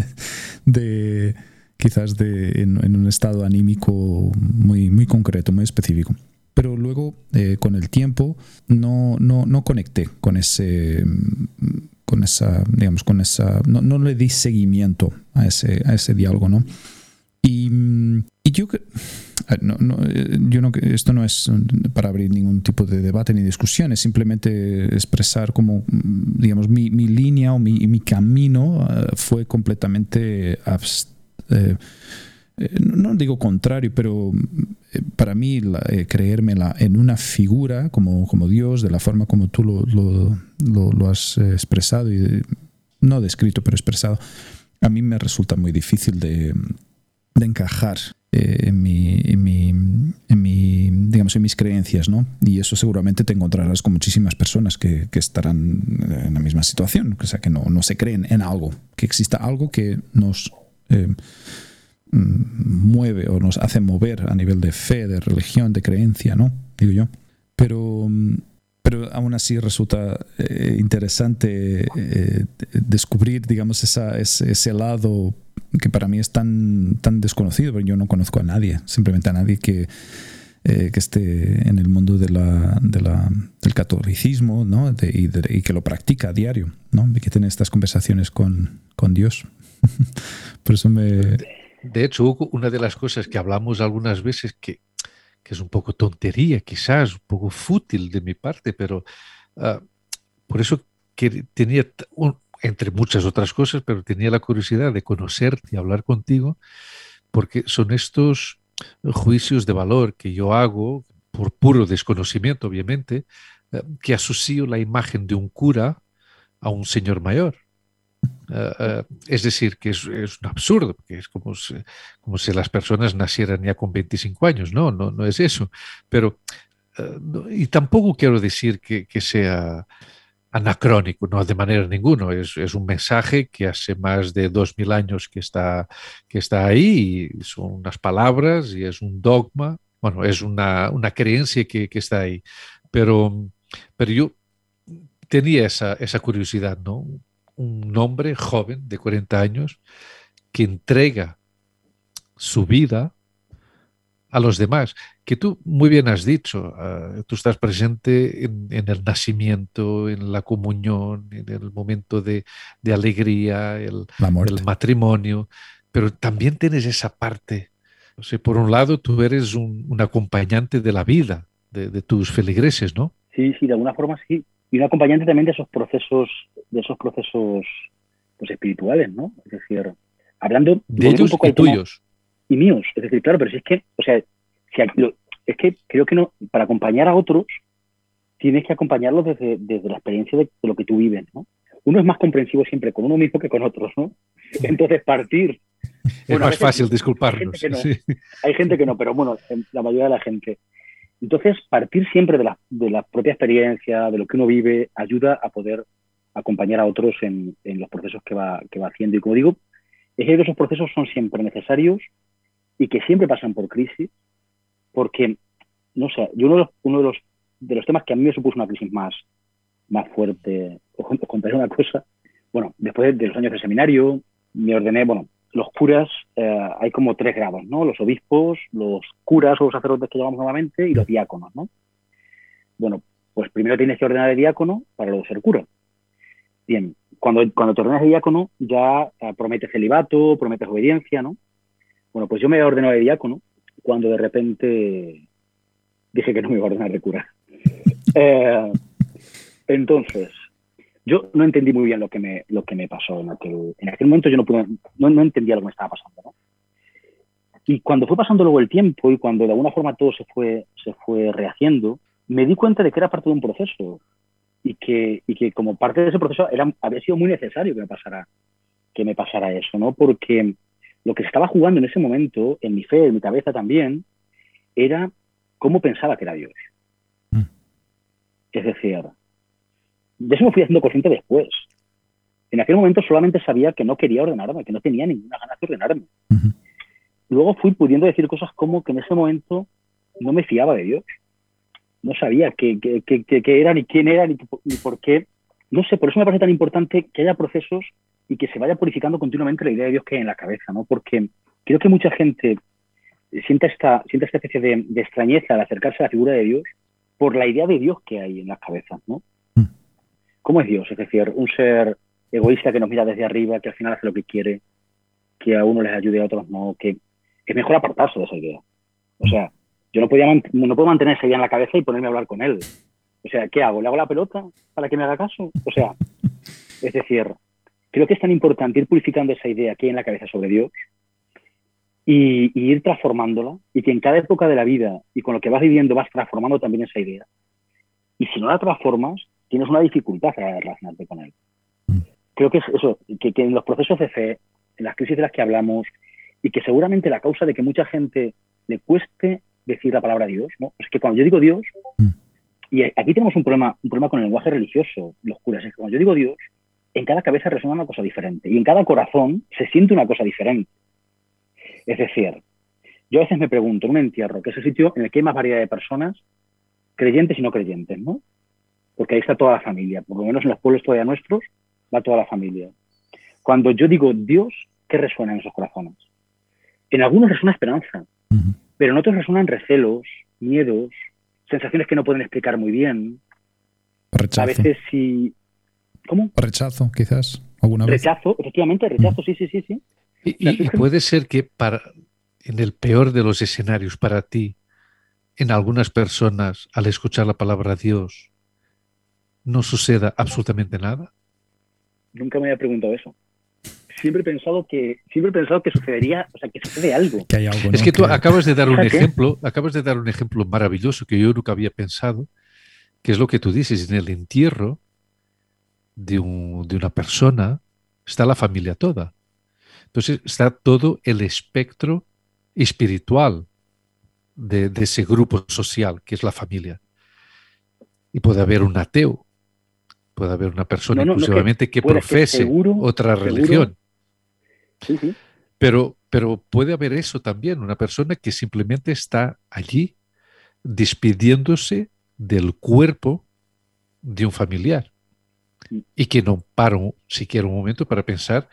de, quizás de, en, un estado anímico muy, muy concreto, muy específico. Pero luego, eh, con el tiempo, no, no, no conecté con ese con esa, digamos, con esa, no, no, le di seguimiento a ese, a ese diálogo, ¿no? Y, y yo, no, no, yo no, esto no es para abrir ningún tipo de debate ni discusión, es simplemente expresar como, digamos, mi, mi línea o mi, mi camino uh, fue completamente eh, eh, no digo contrario, pero eh, para mí la, eh, creérmela en una figura como, como Dios, de la forma como tú lo, lo, has expresado, y no descrito, pero expresado, a mí me resulta muy difícil de, encajar eh, en, mi, en, mi, digamos, en mis creencias, ¿no? Y eso seguramente te encontrarás con muchísimas personas que, que estarán en la misma situación, o sea, que no, no, se creen en algo, que exista algo que nos eh, mueve o nos hace mover a nivel de fe, de religión, de creencia, ¿no? Digo yo. Pero pero aún así resulta eh, interesante eh, descubrir, digamos, esa, ese, lado que para mí es tan, tan desconocido, porque yo no conozco a nadie, simplemente a nadie que, que esté en el mundo de la, de la, del catolicismo ¿no? y, que lo practica a diario, ¿no? y que tiene estas conversaciones con, con Dios. Por eso me... De hecho, una de las cosas que hablamos algunas veces que que es un poco tontería, quizás, un poco fútil de mi parte, pero uh, por eso que tenía, entre muchas otras cosas, pero tenía la curiosidad de conocerte y hablar contigo, porque son estos juicios de valor que yo hago, por puro desconocimiento, obviamente, uh, que asocio la imagen de un cura a un señor mayor. Uh, es decir, que es, un absurdo, que es como si, como si las personas nacieran ya con 25 años. No, no, no es eso. Pero, no, y tampoco quiero decir que, sea anacrónico, no de manera ninguna. Es, es, un mensaje que hace más de 2000 años que está, que está ahí, son unas palabras y es un dogma, bueno, es una, una creencia que, que está ahí. Pero, pero yo tenía esa, esa curiosidad, ¿no? Un hombre joven de 40 años que entrega su vida a los demás, que tú muy bien has dicho, uh, tú estás presente en, en, el nacimiento, en la comunión, en el momento de, de alegría, el, el, matrimonio, pero también tienes esa parte. O sea, por un lado, tú eres un, un acompañante de la vida de, de, tus feligreses, ¿no? Sí, sí, de alguna forma sí y un acompañante también de esos procesos, de esos procesos pues, espirituales, ¿no? Es decir, hablando de ellos un poco y tuyos. Y míos, es decir, claro, pero si es que, o sea, si lo, es que creo que no, para acompañar a otros, tienes que acompañarlos desde, desde la experiencia de, de, lo que tú vives, ¿no? Uno es más comprensivo siempre con uno mismo que con otros, ¿no? Entonces, partir. Es bueno, más fácil disculparnos. Hay gente, no, sí. hay gente que no, pero bueno, la mayoría de la gente. Entonces, partir siempre de la, de la, propia experiencia, de lo que uno vive, ayuda a poder acompañar a otros en, en los procesos que va, que va haciendo. Y como digo, es que esos procesos son siempre necesarios y que siempre pasan por crisis, porque, no sé, yo uno de los, uno de los, de los temas que a mí me supuso una crisis más, más fuerte, os contaré una cosa, bueno, después de los años de seminario, me ordené, bueno, los curas, eh, hay como tres grados, ¿no? Los obispos, los curas o los sacerdotes que llamamos nuevamente y los diáconos, ¿no? Bueno, pues primero tienes que ordenar de diácono para luego ser cura. Bien, cuando, cuando te ordenas de diácono ya eh, prometes celibato, prometes obediencia, ¿no? Bueno, pues yo me he ordenado de diácono cuando de repente dije que no me iba a ordenar de cura. Eh, entonces, yo no entendí muy bien lo que me, lo que me pasó en aquel, en aquel momento. Yo no, pude, no, no entendía lo que me estaba pasando. ¿no? Y cuando fue pasando luego el tiempo y cuando de alguna forma todo se fue, se fue rehaciendo, me di cuenta de que era parte de un proceso y que, y que como parte de ese proceso era, había sido muy necesario que me pasara, que me pasara eso, ¿no? Porque lo que se estaba jugando en ese momento, en mi fe, en mi cabeza también, era cómo pensaba que era Dios. Mm. Es decir, de eso me fui haciendo consciente después. En aquel momento solamente sabía que no quería ordenarme, que no tenía ninguna ganas de ordenarme. Luego fui pudiendo decir cosas como que en ese momento no me fiaba de Dios. No sabía qué, era, ni quién era, ni, ni por qué. No sé, por eso me parece tan importante que haya procesos y que se vaya purificando continuamente la idea de Dios que hay en la cabeza, ¿no? Porque creo que mucha gente siente esta, siente esta especie de, extrañeza al acercarse a la figura de Dios por la idea de Dios que hay en las cabezas, ¿no? ¿Cómo es Dios? Es decir, un ser egoísta que nos mira desde arriba, que al final hace lo que quiere, que a uno les ayude a otros no, que es mejor apartarse de esa idea. O sea, yo no, podía no puedo mantener esa idea en la cabeza y ponerme a hablar con él. O sea, ¿qué hago? ¿Le hago la pelota para que me haga caso? O sea, es decir, creo que es tan importante ir purificando esa idea que hay en la cabeza sobre Dios y, ir transformándola y que en cada época de la vida y con lo que vas viviendo vas transformando también esa idea. Y si no la transformas, tienes una dificultad para relacionarte con él. Mm. Creo que es eso, que, que en los procesos de fe, en las crisis de las que hablamos, y que seguramente la causa de que mucha gente le cueste decir la palabra Dios, ¿no? Es que cuando yo digo Dios, mm. y aquí tenemos un problema, un problema con el lenguaje religioso, los curas, es que cuando yo digo Dios, en cada cabeza resuena una cosa diferente y en cada corazón se siente una cosa diferente. Es decir, yo a veces me pregunto en un entierro, que es el sitio en el que hay más variedad de personas, creyentes y no creyentes, ¿no? Porque ahí está toda la familia, por lo menos en los pueblos todavía nuestros, va toda la familia. Cuando yo digo Dios, ¿qué resuena en esos corazones? En algunos resuena esperanza, pero en otros resuenan recelos, miedos, sensaciones que no pueden explicar muy bien. Rechazo. A veces sí. ¿Cómo? Rechazo, quizás, alguna vez. Rechazo, efectivamente, rechazo, sí, sí, sí, sí. Y, puede ser que para, en el peor de los escenarios para ti, en algunas personas, al escuchar la palabra Dios, no suceda absolutamente nada. Nunca me había preguntado eso. Siempre he pensado que siempre he pensado que sucedería, o sea, que sucede algo. es que tú acabas de dar un ejemplo, acabas de dar un ejemplo maravilloso que yo nunca había pensado, que es lo que tú dices en el entierro de, un, de una persona está la familia toda. Entonces está todo el espectro espiritual de, ese grupo social que es la familia. Y puede haber un ateo, puede haber una persona inclusivamente que, profese otra religión. Pero, pero puede haber eso también, una persona que simplemente está allí despidiéndose del cuerpo de un familiar mm. y que no para siquiera un momento para pensar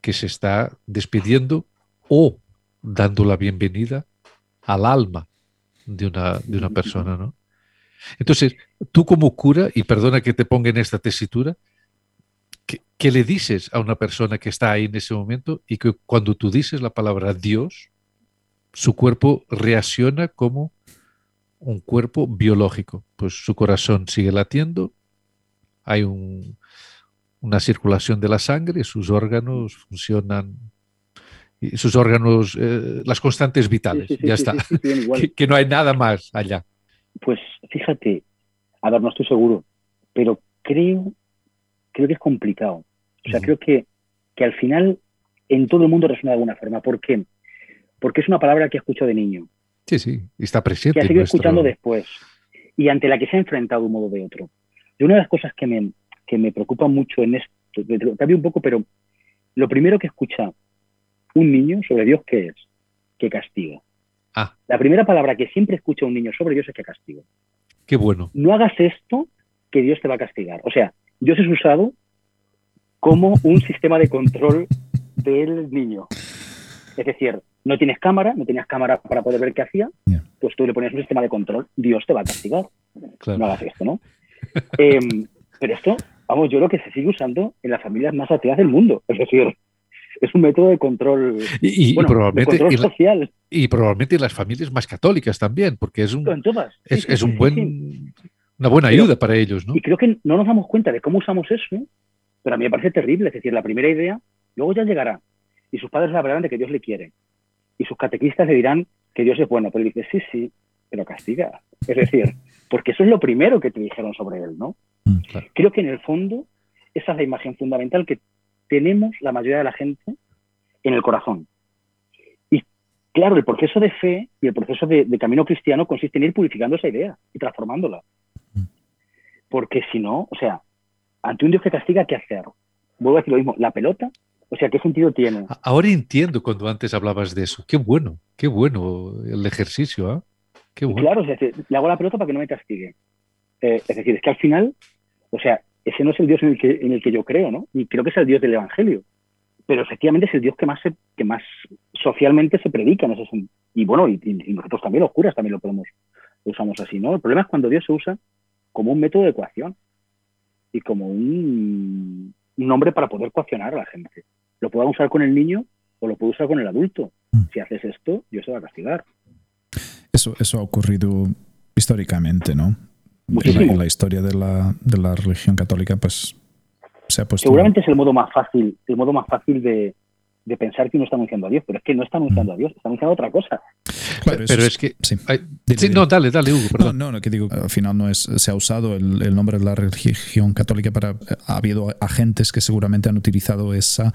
que se está despidiendo o dando la bienvenida al alma de una, de una persona, ¿no? Entonces, tú como cura, y perdona que te ponga en esta tesitura, ¿qué, le dices a una persona que está ahí en ese momento y que cuando tú dices la palabra Dios, su cuerpo reacciona como un cuerpo biológico? Pues su corazón sigue latiendo, hay un, una circulación de la sangre, sus órganos funcionan, sus órganos, eh, las constantes vitales, ya está, que, no hay nada más allá. Pues fíjate, a ver, no estoy seguro, pero creo, creo que es complicado. O sea, creo que, que al final en todo el mundo resuena de alguna forma. ¿Por qué? Porque es una palabra que he escuchado de niño. Sí, sí, está presente. Que ha seguido escuchando después y ante la que se ha enfrentado de un modo de otro. Y una de las cosas que me, que me preocupa mucho en esto, cambio un poco, pero lo primero que escucha un niño sobre Dios, ¿qué es? Que castiga. Ah. La primera palabra que siempre escucha un niño sobre Dios es que castiga. Qué bueno. No hagas esto que Dios te va a castigar. O sea, Dios es usado como un sistema de control del niño. Es decir, no tienes cámara, no tenías cámara para poder ver qué hacía, pues tú le pones un sistema de control, Dios te va a castigar. No hagas esto, ¿no? Em, pero esto vamos, yo lo que se sigue usando en las familias más ateas del mundo. Es decir, es un método de control, y, probablemente, social. Y probablemente en las familias más católicas también, porque es un, es, un buen, una buena ayuda para ellos. ¿no? Y creo que no nos damos cuenta de cómo usamos eso, pero a mí me parece terrible. Es decir, la primera idea, luego ya llegará. Y sus padres la verán de que Dios le quiere. y sus catequistas le dirán que Dios es bueno, pero él dice, sí, sí, pero castiga. Es decir, porque eso es lo primero que te dijeron sobre él, ¿no? Mm, Creo que en el fondo esa es la imagen fundamental que tenemos la mayoría de la gente en el corazón. Y claro, el proceso de fe y el proceso de, camino cristiano consiste en ir purificando esa idea y transformándola. Porque si no, o sea, ante un Dios que castiga, ¿qué hacer? Vuelvo a decir lo mismo, la pelota, o sea, ¿qué sentido tiene? Ahora entiendo cuando antes hablabas de eso. Qué bueno, qué bueno el ejercicio, ¿ah? Qué bueno. claro, le hago la pelota para que no me castigue. Eh, es decir, es que al final, o sea, ese no es el Dios en el, que, en el que yo creo, ¿no? Y creo que es el Dios del Evangelio. Pero efectivamente es el Dios que más, que más socialmente se predica en ese sentido. Y bueno, y, nosotros también, los curas también lo podemos, lo usamos así, ¿no? El problema es cuando Dios se usa como un método de ecuación y como un, nombre para poder coaccionar a la gente. Lo puedo usar con el niño o lo puedo usar con el adulto. Mm. Si haces esto, Dios se va a castigar. Eso, eso ha ocurrido históricamente, ¿no? En la, historia de la, de la, religión católica, pues se ha puesto. Seguramente es el modo más fácil, el modo más fácil de, de pensar que uno está anunciando a Dios, pero es que no está anunciando a Dios, está anunciando otra cosa. pero es, que. Sí. no, dale, dale, Hugo, perdón. No, no, que digo, al final no es. Se ha usado el, el, nombre de la religión católica para. Ha habido agentes que seguramente han utilizado esa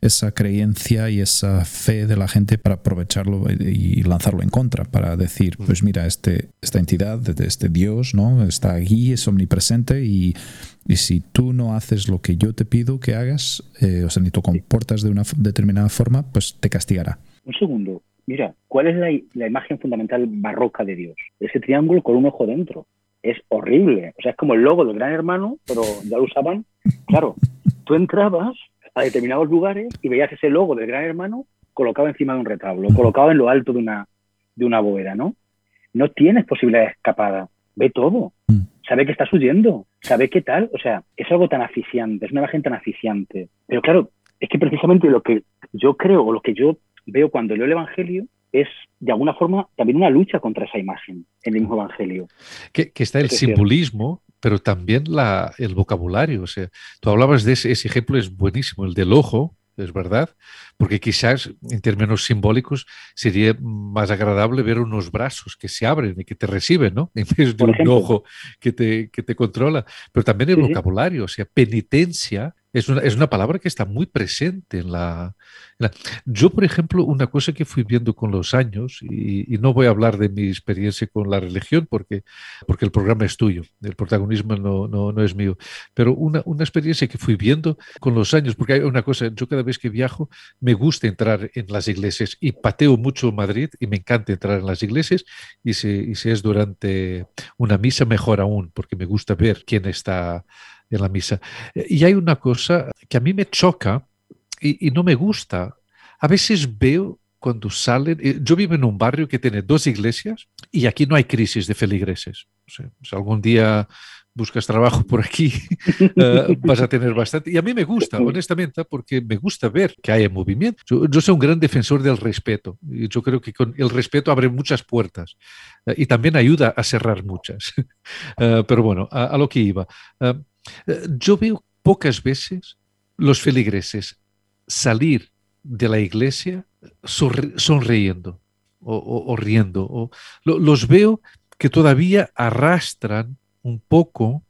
esa creencia y esa fe de la gente para aprovecharlo y lanzarlo en contra, para decir, pues mira, este, esta entidad, este Dios, ¿no? Está aquí, es omnipresente y, y si tú no haces lo que yo te pido que hagas, eh, o sea, ni tú comportas de una determinada forma, pues te castigará. Un segundo, mira, ¿cuál es la, la imagen fundamental barroca de Dios? Ese triángulo con un ojo dentro. Es horrible. O sea, es como el logo del gran hermano, pero ya lo usaban. Claro, tú entrabas a determinados lugares y veías ese logo del Gran Hermano colocado encima de un retablo, colocado en lo alto de una, de una bóveda, ¿no? No tienes posibilidad de escapada, ve todo, mm. sabe que estás huyendo, sabe qué tal, o sea, es algo tan aficiante, es una imagen tan aficiante. Pero claro, es que precisamente lo que yo creo o lo que yo veo cuando leo el Evangelio es de alguna forma también una lucha contra esa imagen en el mismo Evangelio. Que, está el simbolismo pero también la, el vocabulario. O sea, tú hablabas de ese, ese ejemplo, es buenísimo, el del ojo, es verdad, porque quizás en términos simbólicos sería más agradable ver unos brazos que se abren y que te reciben, ¿no? En vez de un ojo que te, que te controla. Pero también el vocabulario, o sea, penitencia es una, es una palabra que está muy presente en la, Yo, por ejemplo, una cosa que fui viendo con los años, y, no voy a hablar de mi experiencia con la religión porque, porque el programa es tuyo, el protagonismo no, no, no es mío, pero una, una, experiencia que fui viendo con los años, porque hay una cosa, yo cada vez que viajo me gusta entrar en las iglesias y pateo mucho Madrid y me encanta entrar en las iglesias y si, y si es durante una misa mejor aún, porque me gusta ver quién está en la misa. Eh, y hay una cosa que a mí me choca y, no me gusta. A veces veo cuando salen, eh, yo vivo en un barrio que tiene dos iglesias y aquí no hay crisis de feligreses. si algún día buscas trabajo por aquí, eh, vas a tener bastante. Y a mí me gusta, honestamente, porque me gusta ver que hay movimiento. Yo, soy un gran defensor del respeto y yo creo que con el respeto abre muchas puertas y también ayuda a cerrar muchas. pero bueno, a, lo que iba. Yo veo pocas veces los feligreses salir de la iglesia sonriendo o, riendo. O, los veo que todavía arrastran un poco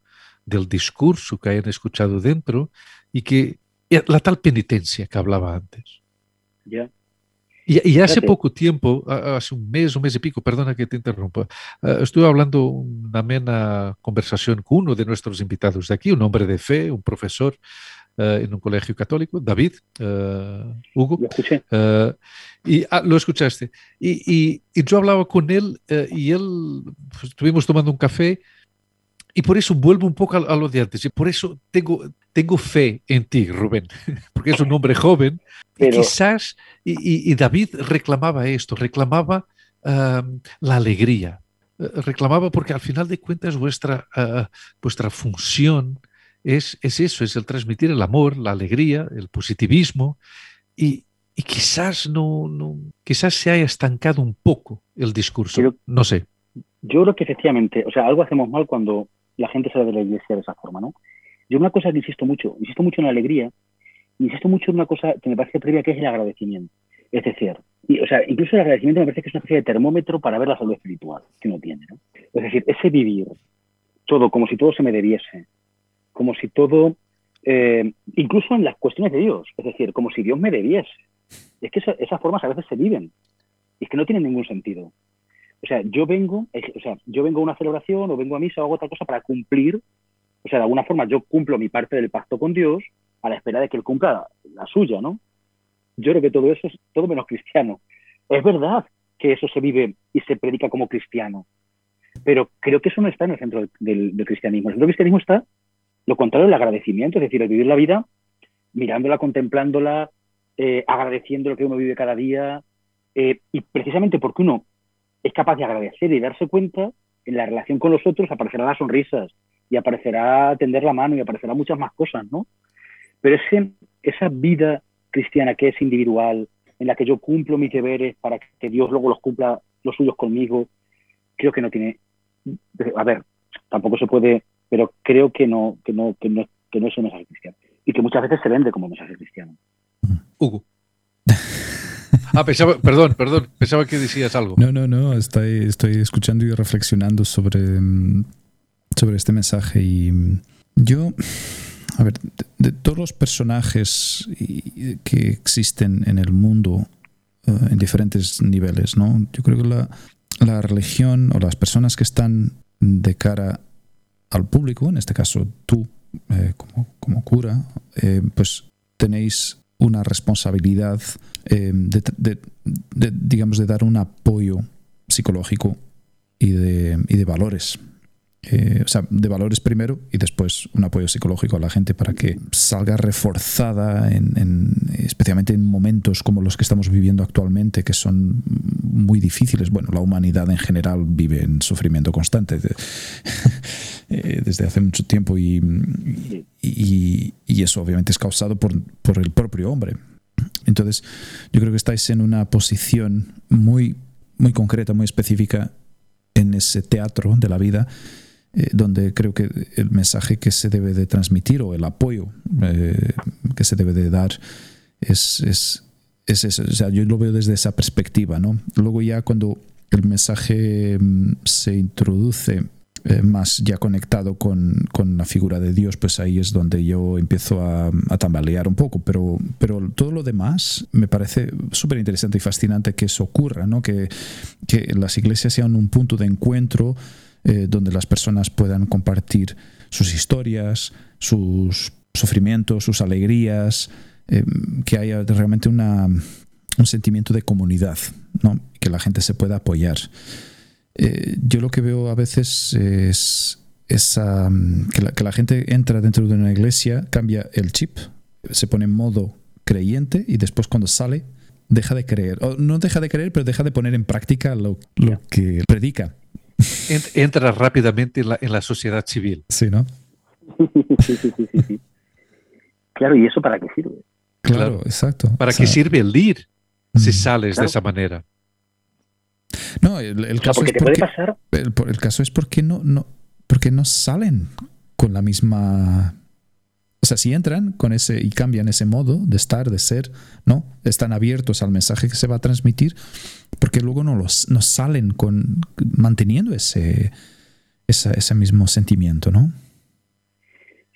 del discurso que hayan escuchado dentro y que la tal penitencia que hablaba antes. Ya. Y, hace poco tiempo, hace un mes, un mes y pico, perdona que te interrumpa, eh, estuve hablando una amena conversación con uno de nuestros invitados de aquí, un hombre de fe, un profesor eh, en un colegio católico, David, uh, Hugo. Lo escuché. y ah, lo escuchaste. Y, y, yo hablaba con él y él, pues, estuvimos tomando un café y por eso vuelvo un poco a, lo de antes. Y por eso tengo, tengo fe en ti, Rubén, porque es un hombre joven. Y quizás, y, David reclamaba esto, reclamaba la alegría. Eh, reclamaba porque al final de cuentas vuestra, ah, vuestra función es, es eso, es el transmitir el amor, la alegría, el positivismo. Y, y quizás no, no, quizás se haya estancado un poco el discurso. no sé. Yo creo que efectivamente, o sea, algo hacemos mal cuando la gente sale de la iglesia de esa forma, ¿no? Yo una cosa que insisto mucho, insisto mucho en la alegría, insisto mucho en una cosa que me parece previa, que es el agradecimiento. Es decir, Y, o sea, incluso el agradecimiento me parece que es una especie de termómetro para ver la salud espiritual que uno tiene. ¿no? Es decir, ese vivir todo como si todo se me debiese, como si todo, eh, incluso en las cuestiones de Dios, es decir, como si Dios me debiese. Es que esas formas a veces se viven y es que no tienen ningún sentido. O sea, yo vengo, o sea, yo vengo a una celebración o vengo a misa o hago otra cosa para cumplir, o sea, de alguna forma yo cumplo mi parte del pacto con Dios a la espera de que Él cumpla la suya, ¿no? Yo creo que todo eso es todo menos cristiano. Es verdad que eso se vive y se predica como cristiano, pero creo que eso no está en el centro del, cristianismo. El centro del cristianismo está lo contrario, el agradecimiento, es decir, el vivir la vida mirándola, contemplándola, eh, agradeciendo lo que uno vive cada día, eh, y precisamente porque uno es capaz de agradecer y darse cuenta, en la relación con los otros aparecerán las sonrisas y aparecerá tender la mano y aparecerá muchas más cosas, ¿no? Pero ese, esa vida cristiana que es individual, en la que yo cumplo mis deberes para que Dios luego los cumpla los suyos conmigo, creo que no tiene, a ver, tampoco se puede, pero creo que no, que no, que no, que no es un mensaje cristiano. Y que muchas veces se vende como mensaje cristiano. Hugo. Ah, pensaba, perdón, perdón, pensaba que decías algo. No, no, no, estoy, escuchando y reflexionando sobre, mm, sobre este mensaje y mm, yo, a ver, de, todos los personajes que existen en el mundo eh, en diferentes niveles, ¿no? Yo creo que la, la religión o las personas que están de cara al público, en este caso tú eh, como, como, cura, eh, pues tenéis una responsabilidad eh, de, digamos, de dar un apoyo psicológico y de, y de valores. Eh, o sea, de valores primero y después un apoyo psicológico a la gente para que salga reforzada, en, especialmente en momentos como los que estamos viviendo actualmente, que son muy difíciles. Bueno, la humanidad en general vive en sufrimiento constante eh, desde hace mucho tiempo y, y, eso obviamente es causado por, por el propio hombre. Entonces, yo creo que estáis en una posición muy, muy concreta, muy específica en ese teatro de la vida eh, donde creo que el mensaje que se debe de transmitir o el apoyo eh, que se debe de dar es, es, es eso. O sea, yo lo veo desde esa perspectiva, ¿no? Luego ya cuando el mensaje mm, se introduce eh, más ya conectado con, con, la figura de Dios, pues ahí es donde yo empiezo a, a tambalear un poco. Pero, pero todo lo demás me parece súper interesante y fascinante que eso ocurra, ¿no? que, que las iglesias sean un punto de encuentro eh, donde las personas puedan compartir sus historias, sus sufrimientos, sus alegrías, eh, que haya realmente una, un sentimiento de comunidad, ¿no? que la gente se pueda apoyar. Eh, yo lo que veo a veces es esa, que, la, que la gente entra dentro de una iglesia, cambia el chip, se pone en modo creyente y después cuando sale deja de creer. O no deja de creer, pero deja de poner en práctica lo, lo que predica entra rápidamente en la, en la sociedad civil. Sí, ¿no? Sí, sí, sí, Claro, ¿y eso para qué sirve? Claro, exacto. ¿Para qué sirve el ir si sales de esa manera? No, el, caso es porque, pasar... el, caso es porque no, no, porque no salen con la misma o sea, si entran con ese y cambian ese modo de estar, de ser, ¿no? Están abiertos al mensaje que se va a transmitir, porque luego no, los, no salen con, manteniendo ese, ese mismo sentimiento, ¿no?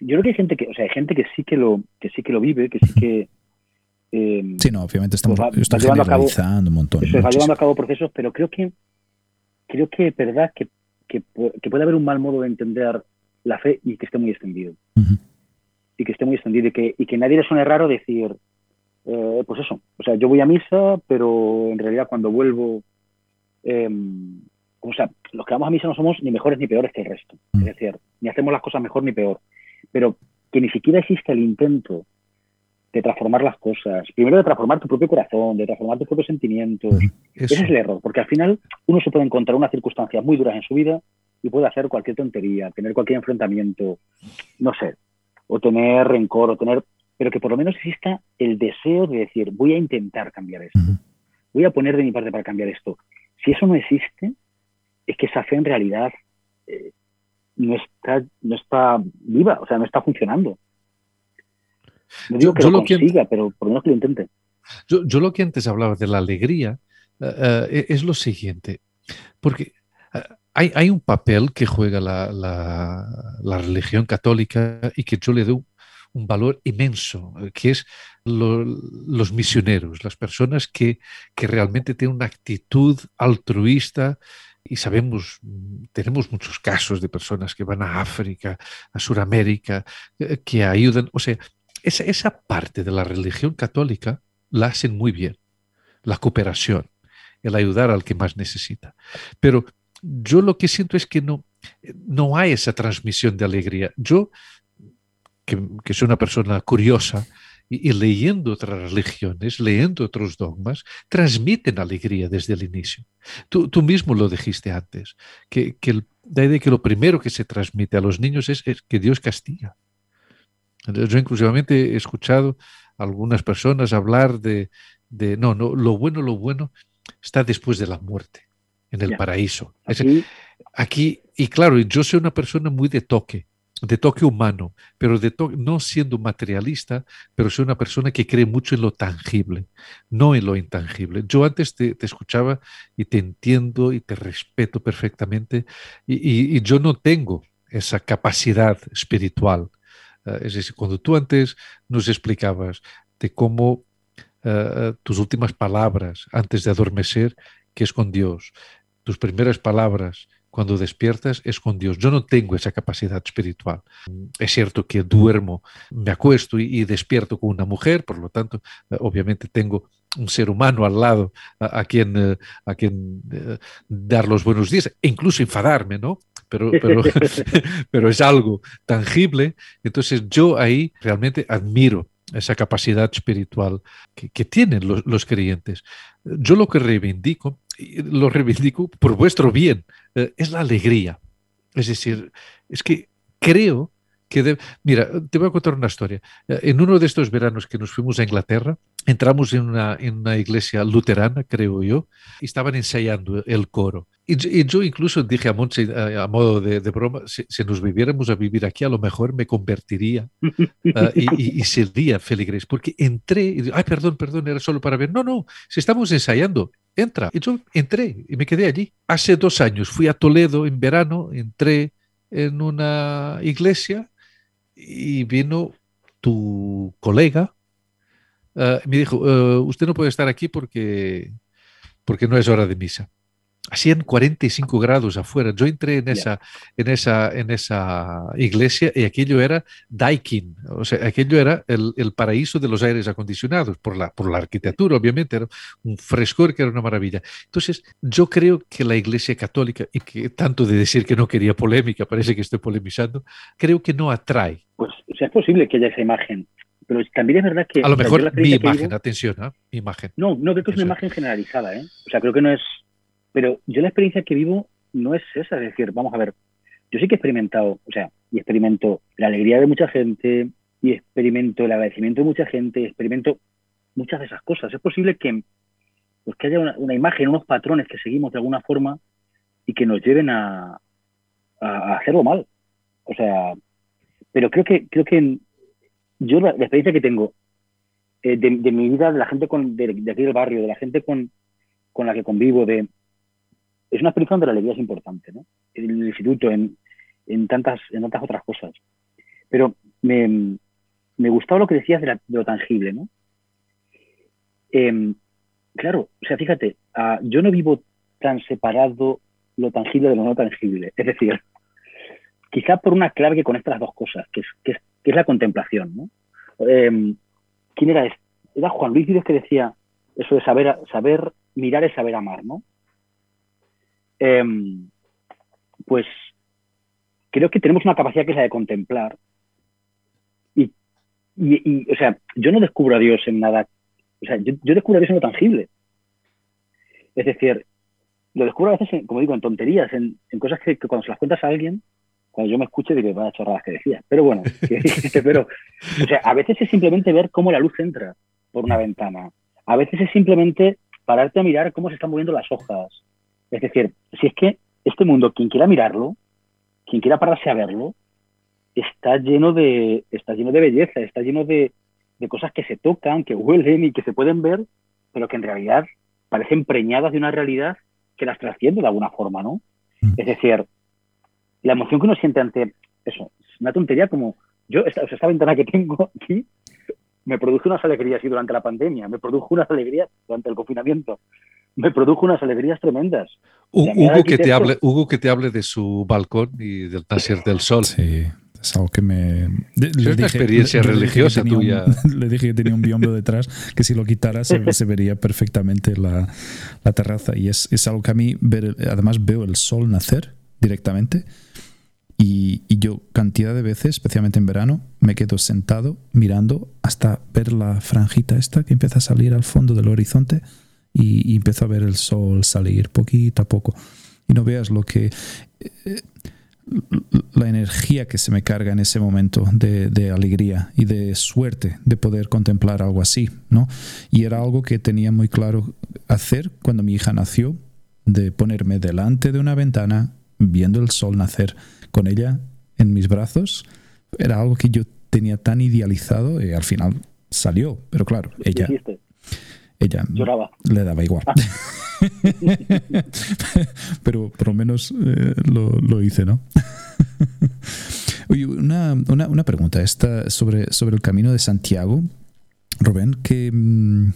Yo creo que hay gente que, o sea, hay gente que sí que lo, que sí que lo vive, que sí que eh, sí, no, obviamente estamos pues llevando a cabo, un montón. Eso, va llevando a cabo procesos, pero creo que creo que es verdad que, que, puede haber un mal modo de entender la fe y que esté muy extendido y que esté muy extendido y que, y que nadie le suene raro decir, eh, pues eso, o sea, yo voy a misa, pero en realidad cuando vuelvo, em, o sea, los que vamos a misa no somos ni mejores ni peores que el resto, es mm. decir, ni hacemos las cosas mejor ni peor, pero que ni siquiera existe el intento de transformar las cosas, primero de transformar tu propio corazón, de transformar tus propios sentimientos, ese es el error, porque al final uno se puede encontrar unas circunstancias muy duras en su vida y puede hacer cualquier tontería, tener cualquier enfrentamiento, no sé, o tener rencor, o tener, pero que por lo menos exista el deseo de decir, voy a intentar cambiar esto, voy a poner de mi parte para cambiar esto. Si eso no existe, es que esa fe en realidad eh, no, está, no está viva, o sea, no está funcionando. No digo que lo consiga, pero por lo menos que lo intente. Yo, lo que antes hablaba de la alegría eh, eh, es lo siguiente, porque eh, hay, un papel que juega la, religión católica y que yo le doy un valor inmenso, que es los misioneros, las personas que, que realmente tienen una actitud altruista y sabemos, tenemos muchos casos de personas que van a África, a Sudamérica, que ayudan. O sea, esa, esa parte de la religión católica la hacen muy bien, la cooperación, el ayudar al que más necesita. Pero yo lo que siento es que no, no hay esa transmisión de alegría. Yo, que, que soy una persona curiosa, y, leyendo otras religiones, leyendo otros dogmas, transmiten alegría desde el inicio. Tú, tú mismo lo dijiste antes, que, que el, de que lo primero que se transmite a los niños es, es que Dios castiga. Yo inclusivamente he escuchado algunas personas hablar de, no, no, lo bueno, lo bueno está después de la muerte, en el paraíso. Aquí, aquí, y claro, yo soy una persona muy de toque, de toque humano, pero de no siendo materialista, pero soy una persona que cree mucho en lo tangible, no en lo intangible. Yo antes te, escuchaba y te entiendo y te respeto perfectamente, y, yo no tengo esa capacidad espiritual eh, es decir, cuando tú antes nos explicabas de cómo eh, tus últimas palabras antes de adormecer, que es con Dios, tus primeras palabras cuando despiertas es con Dios. Yo no tengo esa capacidad espiritual. Es cierto que duermo, me acuesto y, despierto con una mujer, por lo tanto, obviamente tengo un ser humano al lado a, quien, a quien dar los buenos días, e incluso enfadarme, ¿no? pero, pero, es algo tangible. Entonces yo ahí realmente admiro esa capacidad espiritual que, tienen los, creyentes. Yo lo que reivindico, lo reivindico por vuestro bien, eh, es la alegría. Es decir, es que creo que... Mira, te voy a contar una historia. Eh, en uno de estos veranos que nos fuimos a Inglaterra, entramos en una, en una iglesia luterana, creo yo, y estaban ensayando el coro. Y, yo incluso dije a Montse, eh, a, modo de, broma, si, nos viviéramos a vivir aquí, a lo mejor me convertiría ah, y, y, sería feligres, porque entré, y, ay, perdón, perdón, era solo para ver. No, no, si estamos ensayando, entra. Y yo entré y me quedé allí. Hace dos años fui a Toledo en verano, entré en una iglesia y vino tu colega, uh, me dijo, uh, usted no puede estar aquí porque, porque no es hora de misa hacían 45 grados afuera. Yo entré en esa, en esa, en esa iglesia y aquello era Daikin, o sea, aquello era el, el, paraíso de los aires acondicionados, por la, por la arquitectura, obviamente, era un frescor que era una maravilla. Entonces, yo creo que la iglesia católica, y que tanto de decir que no quería polémica, parece que estoy polemizando, creo que no atrae. Pues, o sea, es posible que haya esa imagen pero también es verdad que... A lo mejor mi imagen, atención, ¿eh? mi imagen. No, no, creo que es una imagen generalizada, ¿eh? O sea, creo que no es pero yo la experiencia que vivo no es esa, es decir, vamos a ver, yo sí que he experimentado, o sea, y experimento la alegría de mucha gente, y experimento el agradecimiento de mucha gente, y experimento muchas de esas cosas. Es posible que, pues, que haya una, imagen, unos patrones que seguimos de alguna forma y que nos lleven a, a, hacerlo mal. O sea, pero creo que, creo que yo la, experiencia que tengo eh, de, mi vida, de la gente con, de, aquí del barrio, de la gente con, con la que convivo, de, es una experiencia donde la alegría es importante, ¿no? En el instituto, en, tantas, otras cosas. Pero me, gustaba lo que decías de, lo tangible, ¿no? Em, claro, o sea, fíjate, ah, yo no vivo tan separado lo tangible de lo no tangible. Es decir, quizá por una clave que conecta las dos cosas, que es, la contemplación, ¿no? Em, ¿Quién era? Era Juan Luis Díaz que decía eso de saber, saber mirar es saber amar, ¿no? Em, pues creo que tenemos una capacidad que es la de contemplar. Y, o sea, yo no descubro a Dios en nada, o sea, yo, descubro a Dios en lo tangible. Es decir, lo descubro a veces, como digo, en tonterías, en, cosas que, cuando se las cuentas a alguien, cuando yo me escuche diré, vaya chorradas que decía. Pero bueno, pero, o sea, a veces es simplemente ver cómo la luz entra por una ventana. A veces es simplemente pararte a mirar cómo se están moviendo las hojas. Es decir, si es que este mundo, quien quiera mirarlo, quien quiera pararse a verlo, está lleno de, está lleno de belleza, está lleno de, de cosas que se tocan, que huelen y que se pueden ver, pero que en realidad parecen preñadas de una realidad que las trasciende de alguna forma, ¿no? Mm. Es decir, la emoción que uno siente ante eso, es una tontería como yo, esta, esta ventana que tengo aquí, me produjo unas alegrías y durante la pandemia, me produjo unas alegrías durante el confinamiento, me produjo unas alegrías tremendas. Hugo que, te hable, Hugo que te hable de su balcón y del taller del sol. Sí, es algo que me... es una experiencia religiosa tuya. le dije que tenía un biombo detrás, que si lo quitara se, vería perfectamente la, la, terraza. Y es, es algo que a mí, ver, además veo el sol nacer directamente. Y, y, yo cantidad de veces, especialmente en verano, me quedo sentado mirando hasta ver la franjita esta que empieza a salir al fondo del horizonte y, empiezo a ver el sol salir poquito a poco. Y no veas lo que... Eh, la energía que se me carga en ese momento de, de, alegría y de suerte de poder contemplar algo así, ¿no? Y era algo que tenía muy claro hacer cuando mi hija nació, de ponerme delante de una ventana viendo el sol nacer con ella en mis brazos. Era algo que yo tenía tan idealizado y al final salió, pero claro, ella ella Lloraba. le daba igual. Ah. Pero por lo menos eh, lo, hice, ¿no? Oye, una, una, pregunta esta sobre, sobre el camino de Santiago. Rubén, ¿qué, mm,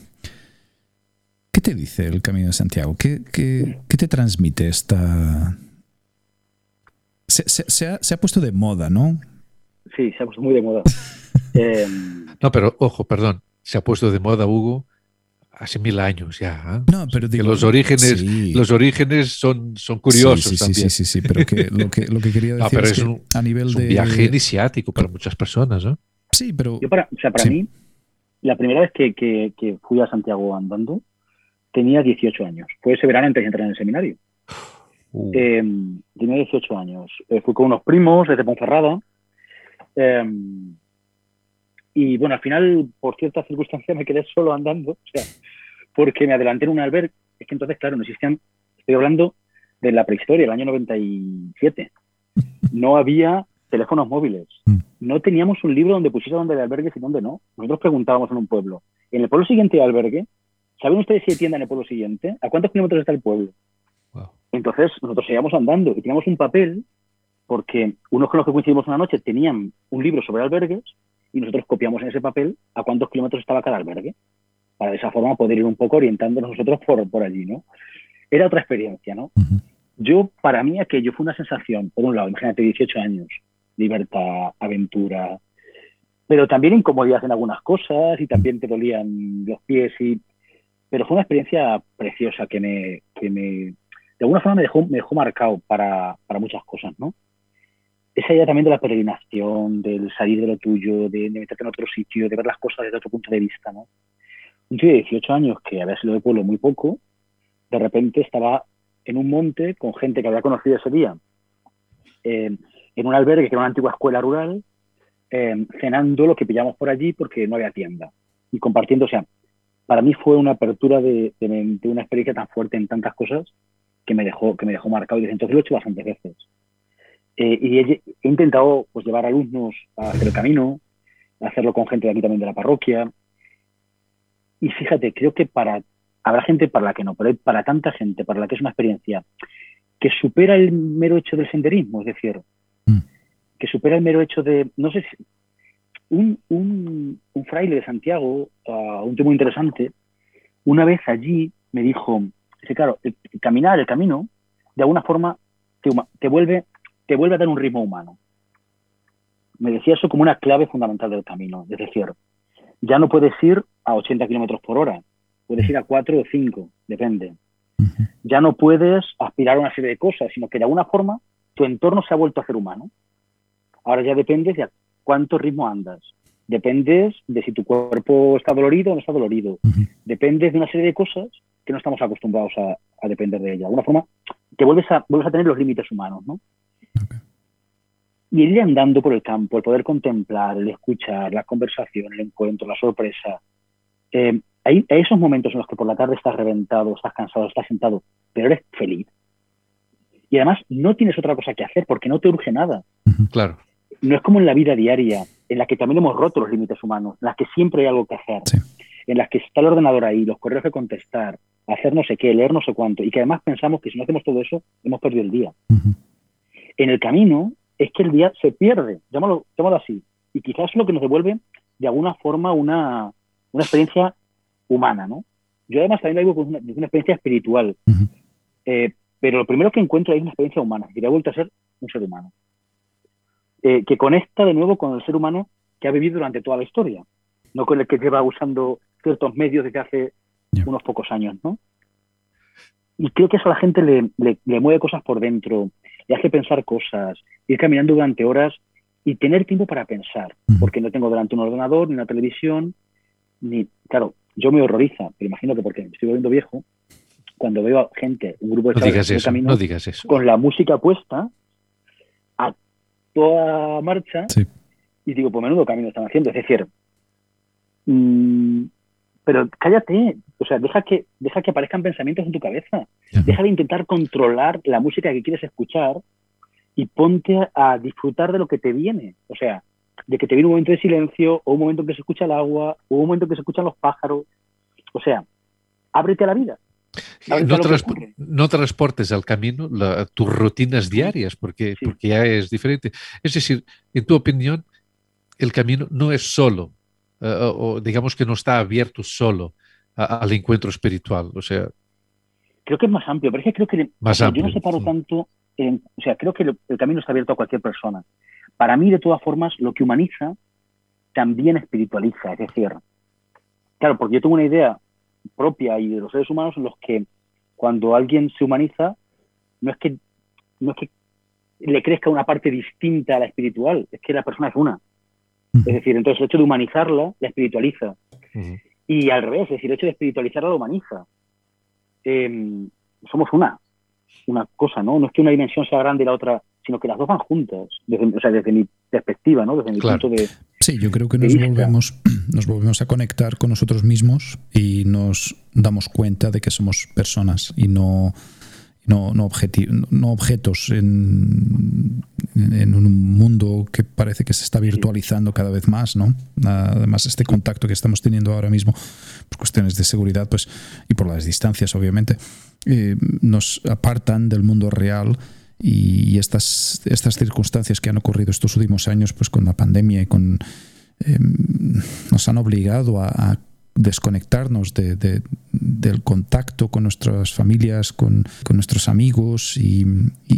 ¿qué te dice el camino de Santiago? ¿Qué, qué, te transmite esta... Se, ha, se, ha, puesto de moda, ¿no? Sí, se ha puesto muy de moda. Em, no, pero ojo, perdón, se ha puesto de moda, Hugo, hace mil años ya. ¿eh? No, pero digo, los orígenes, los orígenes son, son curiosos sí, también. Sí, sí, sí, pero que lo, que lo que quería decir es, que a nivel de viaje iniciático para muchas personas, ¿no? Sí, pero Yo para, o sea, para mí la primera vez que, que, que, fui a Santiago andando tenía 18 años. Fue ese verano antes de entrar en el seminario. Uh. Eh, tenía 18 años. Eh, fui con unos primos desde Ponferrada. Y bueno, al final, por ciertas circunstancias, me quedé solo andando, o sea, porque me adelanté en un albergue. Es que entonces, claro, no existían, estoy hablando de la prehistoria, el año 97. No había teléfonos móviles. Mm. No teníamos un libro donde pusiera dónde hay albergues y dónde no. Nosotros preguntábamos en un pueblo. En el pueblo siguiente hay albergue. ¿Saben ustedes si hay tienda en el pueblo siguiente? ¿A cuántos kilómetros está el pueblo? Entonces, nosotros seguíamos andando y teníamos un papel porque unos con los que coincidimos una noche tenían un libro sobre albergues y nosotros copiamos en ese papel a cuántos kilómetros estaba cada albergue, para de esa forma poder ir un poco orientándonos nosotros por, por allí, ¿no? Era otra experiencia, ¿no? Yo, para mí, aquello fue una sensación, por un lado, imagínate, 18 años, libertad, aventura, pero también incomodidad en algunas cosas y también te dolían los pies y... Pero fue una experiencia preciosa que me, que me de alguna forma me dejó, me dejó marcado para, para muchas cosas, ¿no? Esa idea también de la peregrinación, del salir de lo tuyo, de, meterte en otro sitio, de ver las cosas desde otro punto de vista, ¿no? Un tío de 18 años que había sido de pueblo muy poco, de repente estaba en un monte con gente que había conocido ese día, eh, en un albergue que era una antigua escuela rural, eh, cenando lo que pillamos por allí porque no había tienda y compartiendo, o sea, para mí fue una apertura de, una experiencia tan fuerte en tantas cosas que me dejó, que me dejó marcado y desde entonces lo he hecho bastantes veces. Eh, y he, intentado pues, llevar alumnos a hacer el camino, hacerlo con gente de aquí también de la parroquia. Y fíjate, creo que para habrá gente para la que no, pero para tanta gente, para la que es una experiencia que supera el mero hecho del senderismo, es decir, mm. que supera el mero hecho de, no sé si, un, un, un fraile de Santiago, uh, un tema muy interesante, una vez allí me dijo, dice, claro, el, caminar, el camino, de alguna forma te, te vuelve te vuelve a dar un ritmo humano. Me decía eso como una clave fundamental del camino. Es decir, ya no puedes ir a 80 kilómetros por hora, puedes ir a 4 o 5, depende. Ya no puedes aspirar a una serie de cosas, sino que de alguna forma tu entorno se ha vuelto a ser humano. Ahora ya dependes de a cuánto ritmo andas. Dependes de si tu cuerpo está dolorido o no está dolorido. Dependes de una serie de cosas que no estamos acostumbrados a, a depender de ella. De alguna forma, te vuelves a, vuelves a tener los límites humanos, ¿no? Y ir andando por el campo, el poder contemplar, el escuchar, la conversación, el encuentro, la sorpresa. Eh, hay, esos momentos en los que por la tarde estás reventado, estás cansado, estás sentado, pero eres feliz. Y además no tienes otra cosa que hacer porque no te urge nada. Claro. no es como en la vida diaria, en la que también hemos roto los límites humanos, en la que siempre hay algo que hacer, en las que está el ordenador ahí, los correos que contestar, hacer no sé qué, leer no sé cuánto, y que además pensamos que si no hacemos todo eso, hemos perdido el día. En el camino es que el día se pierde, llámalo, llámalo así, y quizás es lo que nos devuelve de alguna forma una, una experiencia humana, ¿no? Yo además también lo digo con una, una experiencia espiritual, eh, pero lo primero que encuentro es una experiencia humana, que ha vuelto a ser un ser humano, eh, que conecta de nuevo con el ser humano que ha vivido durante toda la historia, no con el que lleva usando ciertos medios desde hace unos pocos años, ¿no? Y creo que eso a la gente le, le, mueve cosas por dentro, le hace pensar cosas, ir caminando durante horas y tener tiempo para pensar, porque no tengo delante un ordenador, ni una televisión, ni, claro, yo me horroriza, pero imagino que porque me estoy volviendo viejo, cuando veo a gente, un grupo de no digas eso, no digas eso. con la música puesta a toda marcha y digo, pues menudo camino están haciendo. Es decir, mmm, pero cállate, o sea, deja que, deja que aparezcan pensamientos en tu cabeza. Deja de intentar controlar la música que quieres escuchar y ponte a disfrutar de lo que te viene. O sea, de que te viene un momento de silencio, o un momento en que se escucha el agua, o un momento en que se escuchan los pájaros. O sea, ábrete a la vida. No, transportes al camino tus rutinas diarias, porque, porque ya es diferente. Es decir, en tu opinión, el camino no es solo eh, o, digamos que no está abierto solo al encuentro espiritual. O sea, creo que es más amplio, pero es que creo que más yo no separo tanto, o sea, creo que el, camino está abierto a cualquier persona. Para mí, de todas formas, lo que humaniza también espiritualiza, es decir, claro, porque yo tengo una idea propia y de los seres humanos en los que cuando alguien se humaniza, no es que no es que le crezca una parte distinta a la espiritual, es que la persona es una. Es decir, entonces el hecho de humanizarla la espiritualiza. Y al revés, es decir, el hecho de espiritualizarla la humaniza. Em, somos una, una cosa, ¿no? No es que una dimensión sea grande y la otra, sino que las dos van juntas, desde, o sea, desde mi perspectiva, ¿no? Desde mi punto de. Sí, yo creo que nos volvemos, nos volvemos a conectar con nosotros mismos y nos damos cuenta de que somos personas y no no, no, no objetos en, en, un mundo que parece que se está virtualizando cada vez más, ¿no? Además, este contacto que estamos teniendo ahora mismo por cuestiones de seguridad pues, y por las distancias, obviamente, eh, nos apartan del mundo real y estas, estas circunstancias que han ocurrido estos últimos años pues con la pandemia y con eh, nos han obligado a, a desconectarnos de, del contacto con nuestras familias, con, con nuestros amigos. Y,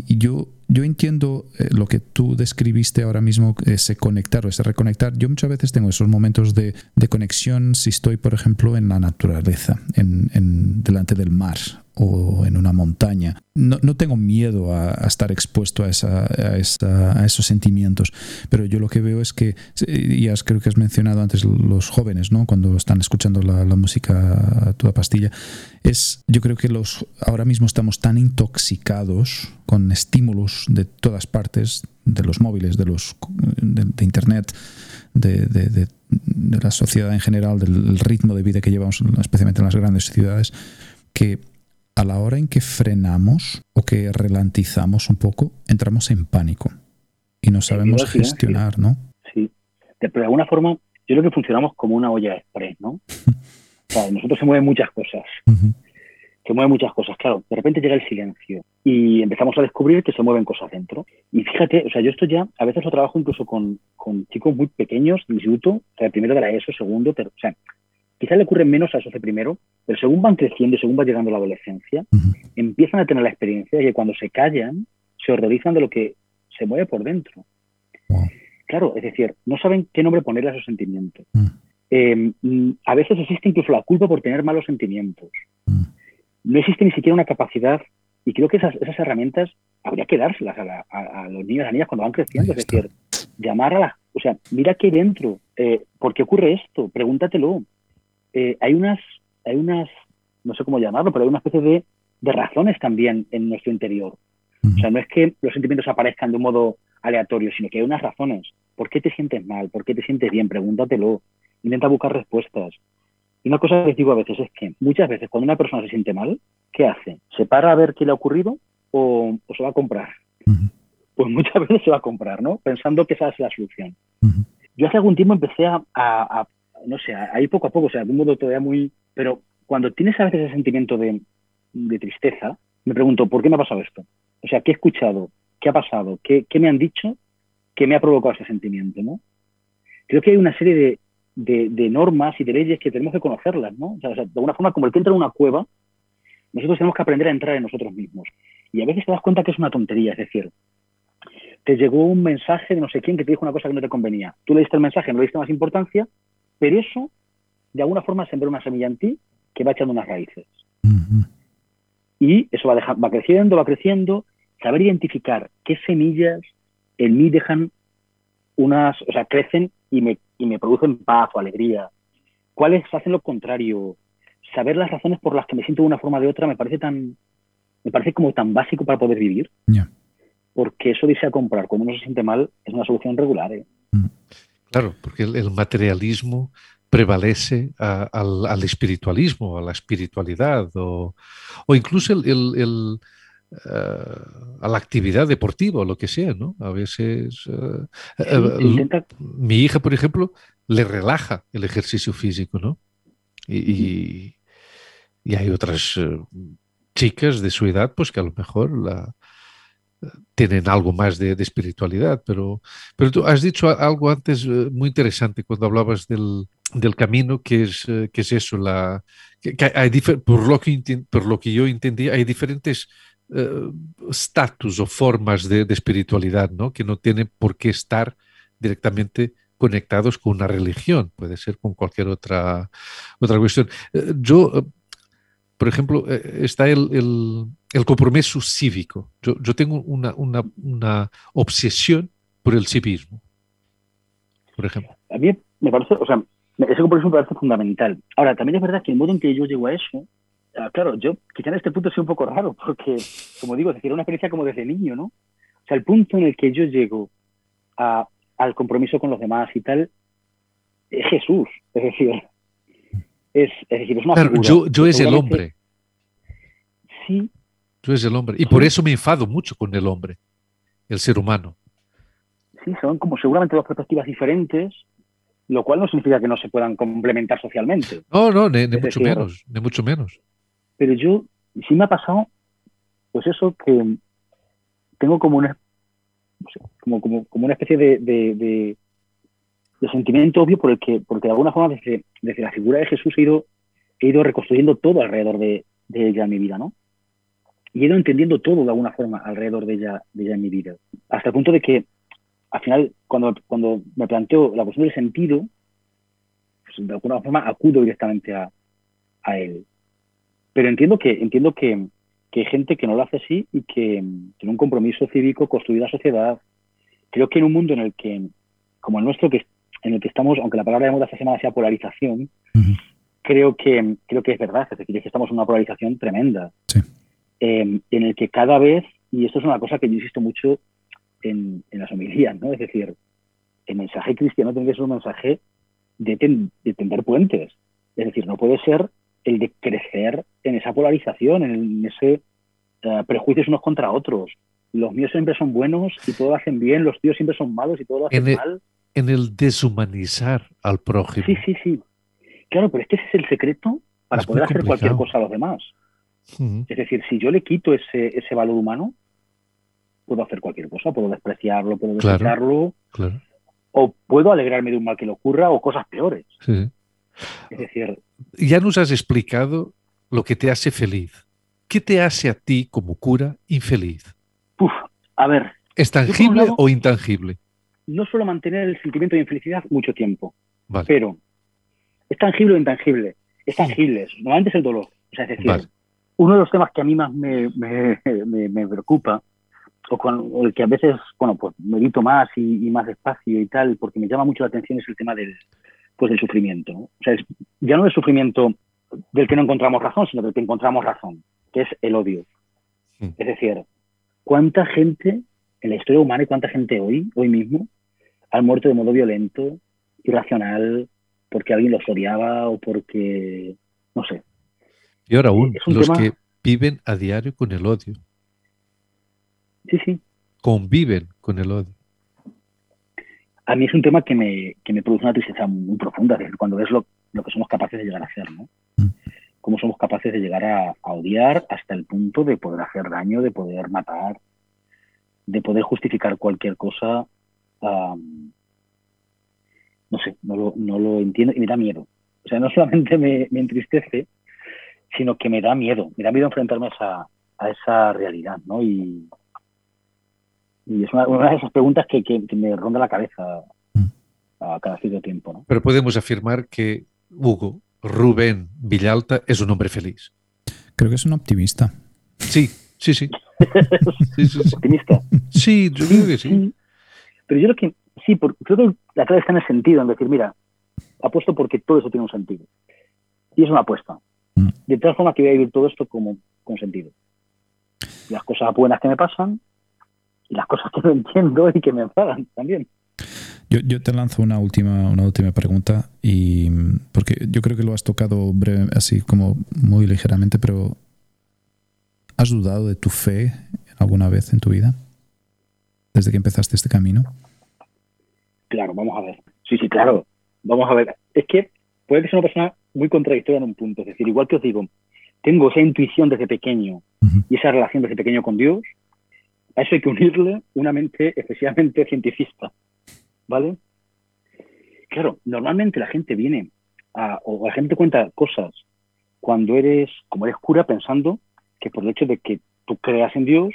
yo, yo entiendo eh, lo que tú describiste ahora mismo, ese conectar o ese reconectar. Yo muchas veces tengo esos momentos de, de conexión si estoy, por ejemplo, en la naturaleza, en, en delante del mar o en una montaña. No, no tengo miedo a, estar expuesto a, esa, a, a, esos sentimientos, pero yo lo que veo es que, y creo que has mencionado antes los jóvenes, ¿no? cuando están escuchando la, la música a toda pastilla, es, yo creo que los, ahora mismo estamos tan intoxicados con estímulos de todas partes, de los móviles, de, los, de, de Internet, de, de, de, la sociedad en general, del ritmo de vida que llevamos, especialmente en las grandes ciudades, que a la hora en que frenamos o que ralentizamos un poco, entramos en pánico y no sabemos gestionar, ¿no? Sí, pero de alguna forma yo creo que funcionamos como una olla express, ¿no? o sea, nosotros se mueven muchas cosas. Se mueven muchas cosas, claro. De repente llega el silencio y empezamos a descubrir que se mueven cosas dentro. Y fíjate, o sea, yo esto ya a veces lo trabajo incluso con, con chicos muy pequeños de instituto, o sea, primero de la ESO, segundo, tercero, o sea, quizás le ocurren menos a esos de primero, pero según van creciendo y según va llegando la adolescencia, empiezan a tener la experiencia de que cuando se callan, se horrorizan de lo que se mueve por dentro. Claro, es decir, no saben qué nombre ponerle a esos sentimientos. Em, a veces existe incluso la culpa por tener malos sentimientos. No existe ni siquiera una capacidad, y creo que esas, esas herramientas habría que dárselas a, los niños y a las niñas cuando van creciendo. Es decir, llamar a la... O sea, mira qué dentro. Eh, ¿Por qué ocurre esto? Pregúntatelo. Eh, hay unas, hay unas, no sé cómo llamarlo, pero hay una especie de, de razones también en nuestro interior. O sea, no es que los sentimientos aparezcan de un modo aleatorio, sino que hay unas razones. ¿Por qué te sientes mal? ¿Por qué te sientes bien? Pregúntatelo. Intenta buscar respuestas. Y una cosa que les digo a veces es que muchas veces cuando una persona se siente mal, ¿qué hace? ¿Se para a ver qué le ha ocurrido o, se va a comprar? pues muchas veces se va a comprar, ¿no? Pensando que esa es la solución. Yo hace algún tiempo empecé a, no sé, a, ir poco a poco, o sea, de un modo todavía muy... Pero cuando tienes a veces ese sentimiento de, tristeza, me pregunto, ¿por qué me ha pasado esto? O sea, ¿qué he escuchado? ¿Qué ha pasado? ¿Qué, me han dicho que me ha provocado ese sentimiento, no? Creo que hay una serie de, normas y de leyes que tenemos que conocerlas, ¿no? O sea, de alguna forma, como el que entra en una cueva, nosotros tenemos que aprender a entrar en nosotros mismos. Y a veces te das cuenta que es una tontería, es decir, te llegó un mensaje de no sé quién que te dijo una cosa que no te convenía. Tú leíste el mensaje, no le diste más importancia, pero eso, de alguna forma, sembró una semilla en ti que va echando unas raíces. Y eso va, va creciendo, va creciendo. Saber identificar qué semillas en mí dejan unas, o sea, crecen y me, y me producen paz o alegría. ¿Cuáles hacen lo contrario? Saber las razones por las que me siento de una forma o de otra me parece tan, me parece como tan básico para poder vivir. Porque eso de irse a comprar cuando uno se siente mal es una solución regular. ¿eh? Mm. Claro, porque el, materialismo prevalece al, espiritualismo, a la espiritualidad o, incluso el, eh, a la actividad deportiva o lo que sea, ¿no? A veces eh, mi hija, por ejemplo, le relaja el ejercicio físico, ¿no? Y, y hay otras chicas de su edad, pues que a lo mejor la, tienen algo más de, espiritualidad, pero, pero tú has dicho algo antes eh, muy interesante cuando hablabas del, del camino, que es, eh, que es eso, la, hay por, lo que, por lo que yo entendí, hay diferentes estatus eh, o formas de, de, espiritualidad, ¿no? que no tienen por qué estar directamente conectados con una religión, puede ser con cualquier otra, otra cuestión. yo por ejemplo, eh, está el, el, compromiso cívico. Yo, yo tengo una, una, una, obsesión por el civismo, por ejemplo. A mí me parece, o sea, ese compromiso me parece fundamental. Ahora, también es verdad que el modo en que yo llego a eso, ah, claro, yo quizá en este punto soy un poco raro, porque, como digo, es decir, una experiencia como desde niño, ¿no? O sea, el punto en el que yo llego a, al compromiso con los demás y tal, es Jesús. Es decir, es, decir, es una Yo, yo es el hombre. Sí. Yo es el hombre. Y por eso me enfado mucho con el hombre, el ser humano. Sí, son como seguramente dos perspectivas diferentes, lo cual no significa que no se puedan complementar socialmente. No, no, ni, mucho menos, ni mucho menos. Pero yo, sí me ha pasado, pues eso, que tengo como una, como, como, como una especie de, de, de sentimiento obvio por el que, porque de alguna forma desde, desde la figura de Jesús he ido, he ido reconstruyendo todo alrededor de, de, ella en mi vida, ¿no? Y he ido entendiendo todo de alguna forma alrededor de ella, de ella en mi vida. Hasta el punto de que, al final, cuando, cuando me planteo la cuestión del sentido, pues de alguna forma acudo directamente a, a él. Pero entiendo que, entiendo que, que hay gente que no lo hace así y que tiene un compromiso cívico, construir la sociedad. Creo que en un mundo en el que, como el nuestro, que en el que estamos, aunque la palabra de moda esta semana sea polarización, creo, que, creo que es verdad, es decir, que estamos en una polarización tremenda, em, en el que cada vez, y esto es una cosa que yo insisto mucho en, en las homilías, ¿no? es decir, el mensaje cristiano tiene que ser un mensaje de, tender puentes, es decir, no puede ser el de crecer en esa polarización, en, ese uh, prejuicios unos contra otros. Los míos siempre son buenos y todo lo hacen bien, los tíos siempre son malos y todo lo hacen mal en el deshumanizar al prójimo. Sí, sí, sí. Claro, pero es que ese es el secreto para poder hacer cualquier cosa a los demás. Es decir, si yo le quito ese, ese valor humano, puedo hacer cualquier cosa, puedo despreciarlo, puedo desecharlo, o puedo alegrarme de un mal que le ocurra o cosas peores. Es decir... Ya nos has explicado lo que te hace feliz. ¿Qué te hace a ti como cura infeliz? Uf, a ver. ¿Es tangible o intangible? No suelo mantener el sentimiento de infelicidad mucho tiempo, pero es tangible o intangible. Es tangible, normalmente es el dolor. O sea, es decir, uno de los temas que a mí más me, me, preocupa, o con el que a veces, bueno, pues medito más y, más despacio y tal, porque me llama mucho la atención, es el tema del, pues, del sufrimiento. O sea, ya no el sufrimiento del que no encontramos razón, sino del que encontramos razón, que es el odio. Es decir, ¿cuánta gente en la historia humana y cuánta gente hoy, hoy mismo, han muerto de modo violento, irracional, porque alguien los odiaba o porque, no sé. Y ahora aún, los que viven a diario con el odio. Sí, sí. conviven con el odio? A mí es un tema que me, que me produce una tristeza muy profunda, es decir, cuando ves lo, lo que somos capaces de llegar a hacer, ¿no? Mm. Cómo somos capaces de llegar a, a odiar hasta el punto de poder hacer daño, de poder matar, de poder justificar cualquier cosa. No sé, no lo, no lo entiendo y me da miedo. O sea, no solamente me, me entristece, sino que me da miedo. Me da miedo enfrentarme a esa, a esa realidad, ¿no? Y, y es una, una de esas preguntas que, que- que me ronda la cabeza Mm. a cada cierto tiempo, ¿no? Pero podemos afirmar que Hugo Rubén Villalta es un hombre feliz. Creo que es un optimista. Sí, sí, sí. Sí, sí, sí. Optimista. Sí, yo creo que sí. Pero yo creo que sí, por- creo que la clave está en el sentido, en decir, mira, apuesto porque todo eso tiene un sentido. Y es una apuesta. Mm. De tal forma que voy a vivir todo esto como con sentido. Las cosas buenas que me pasan y las cosas que no entiendo y que me enfadan también. Yo, yo te lanzo una última, una última pregunta y porque yo creo que lo has tocado breve, así como muy ligeramente, pero ¿has dudado de tu fe alguna vez en tu vida? Desde que empezaste este camino. Claro, vamos a ver. Sí, sí, claro. Vamos a ver. Es que puede que sea una persona muy contradictoria en un punto. Es decir, igual que os digo, tengo esa intuición desde pequeño y esa relación desde pequeño con Dios, a eso hay que unirle una mente excesivamente cientifista. ¿Vale? Claro, normalmente la gente viene a, o la gente cuenta cosas cuando eres, como eres cura, pensando que por el hecho de que tú creas en Dios,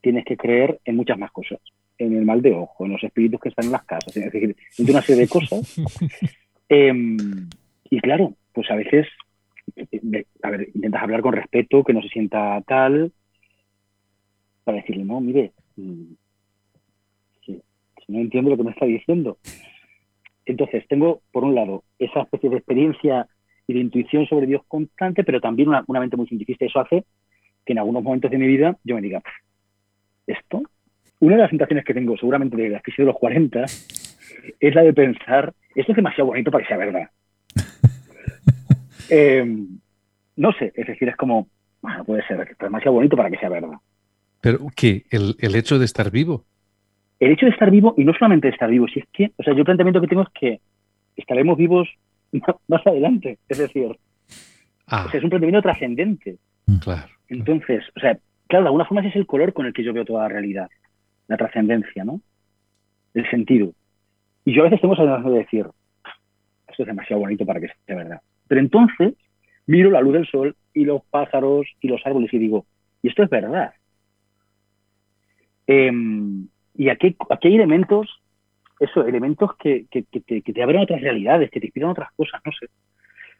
tienes que creer en muchas más cosas. En el mal de ojo, en los espíritus que están en las casas, es decir, en una serie de cosas. Em, y claro, pues a veces, eh, a ver, intentas hablar con respeto, que no se sienta tal, para decirle, no, mire, mm, si no entiendo lo que me está diciendo. Entonces, tengo, por un lado, esa especie de experiencia y de intuición sobre Dios constante, pero también una, una mente muy científica. Eso hace que en algunos momentos de mi vida yo me diga, "Pff, ¿esto? Una de las sensaciones que tengo, seguramente de la crisis de los 40, es la de pensar, esto es demasiado bonito para que sea verdad. Eh, no sé, es decir, es como, bueno, puede ser es demasiado bonito para que sea verdad. Pero ¿qué? El, el hecho de estar vivo. El hecho de estar vivo, y no solamente de estar vivo, si es que, o sea, yo el planteamiento que tengo es que estaremos vivos más, más adelante. Es decir, Ah, o sea, es un planteamiento trascendente. claro. Entonces, o sea, claro, de alguna forma ese es el color con el que yo veo toda la realidad, la trascendencia, ¿no? El sentido. Y yo a veces tengo esa sensación de decir, esto es demasiado bonito para que sea verdad. Pero entonces miro la luz del sol y los pájaros y los árboles y digo, y esto es verdad. Em, y aquí, aquí hay elementos, eso, elementos que, que, que te, que te abren otras realidades, que te inspiran otras cosas, no sé.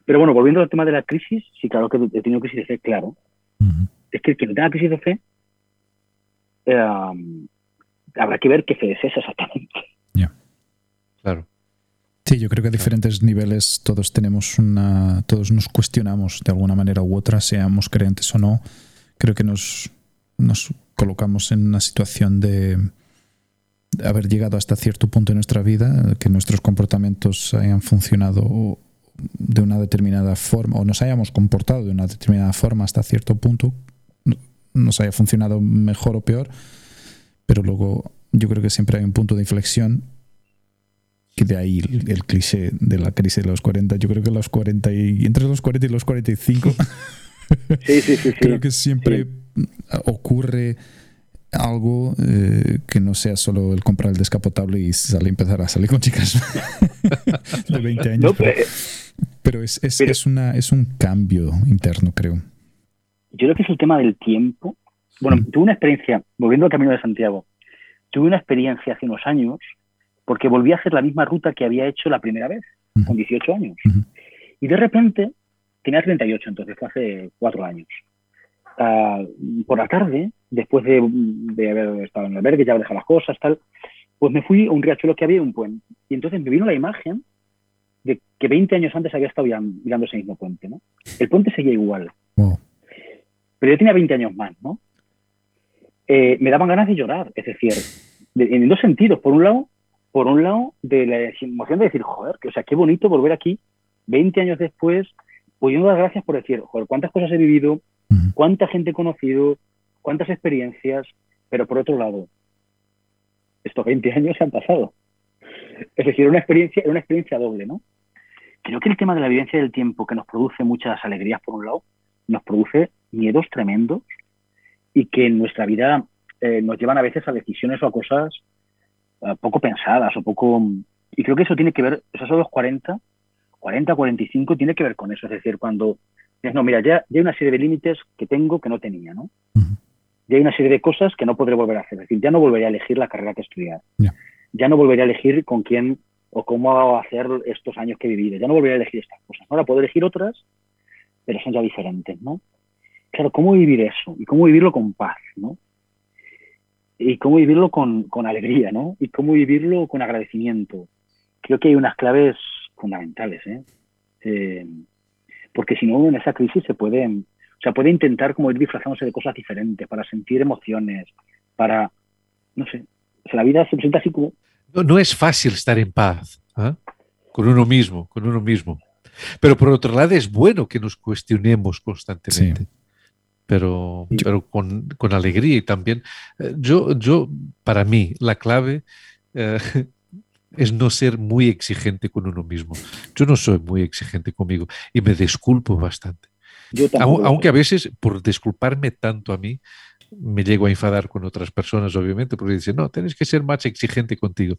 Pero bueno, volviendo al tema de la crisis, sí, claro que he tenido crisis de fe, claro es que el que no tenga crisis de fe, eh, habrá que ver qué fe es esa exactamente. Claro. Sí, yo creo que a diferentes niveles todos tenemos una, todos nos cuestionamos de alguna manera u otra, seamos creyentes o no. Creo que nos, nos colocamos en una situación de haber llegado hasta cierto punto en nuestra vida, que nuestros comportamientos hayan funcionado de una determinada forma o nos hayamos comportado de una determinada forma hasta cierto punto, no- nos haya funcionado mejor o peor, pero luego yo creo que siempre hay un punto de inflexión y de ahí el, el cliché de la crisis de los 40. Yo creo que los 40 y entre los 40 y los 45 Sí, sí, sí. creo que siempre ocurre algo eh, que no sea solo el comprar el descapotable y salir, empezar a salir con chicas de 20 años. No, pero, pero, eh, pero es, es, pero- es, una, es un cambio interno, creo. yo creo que es el tema del tiempo. Bueno, tuve una experiencia, volviendo al Camino de Santiago, tuve una experiencia hace unos años porque volví a hacer la misma ruta que había hecho la primera vez, con 18 años. Y de repente, tenía 38, entonces fue hace cuatro años. Ah, por la tarde, después de, de haber estado en el albergue, ya haber dejado las cosas, tal, pues me fui a un riachuelo que había un puente. Y entonces me vino la imagen de que 20 años antes había estado ya mirando ese mismo puente, ¿no? El puente seguía igual, Wow. pero yo tenía 20 años más, ¿no? Eh, me daban ganas de llorar, es decir, de- en dos sentidos. Por un lado, por un lado, de la emoción de decir, joder, que, o sea, qué bonito volver aquí 20 años después, pudiendo dar gracias por decir, joder, cuántas cosas he vivido, cuánta gente he conocido, cuántas experiencias, pero por otro lado, estos 20 años se han pasado. Es decir, una experiencia, una experiencia doble, ¿no? Creo que el tema de la vivencia del tiempo, que nos produce muchas alegrías por un lado, nos produce miedos tremendos y que en nuestra vida eh, nos llevan a veces a decisiones o a cosas eh, poco pensadas o poco... Y creo que eso tiene que ver, esos son los 40, 40, 45, tiene que ver con eso. Es decir, cuando no, mira, ya, ya hay una serie de límites que tengo que no tenía, ¿no? Ya hay una serie de cosas que no podré volver a hacer. Es decir, ya no volveré a elegir la carrera que estudiar. Ya no volveré a elegir con quién o cómo hacer estos años que he vivido. Ya no volveré a elegir estas cosas. Ahora puedo elegir otras, pero son ya diferentes, ¿no? Claro, ¿cómo vivir eso? Y cómo vivirlo con paz, ¿no? Y cómo vivirlo con, con alegría, ¿no? Y cómo vivirlo con agradecimiento. Creo que hay unas claves fundamentales, ¿eh? eh porque si no, en esa crisis se puede, o sea, puede intentar como ir disfrazándose de cosas diferentes para sentir emociones, para, no sé, la vida se presenta así como... No, no es fácil estar en paz ¿ah? con uno mismo, con uno mismo. Pero por otro lado es bueno que nos cuestionemos constantemente. Pero, pero con, con, alegría y también. Eh, yo, yo, para mí, la clave eh, es no ser muy exigente con uno mismo. Yo no soy muy exigente conmigo y me disculpo bastante. Aunque a veces, por disculparme tanto a mí, me llego a enfadar con otras personas, obviamente, porque dicen, no, tienes que ser más exigente contigo.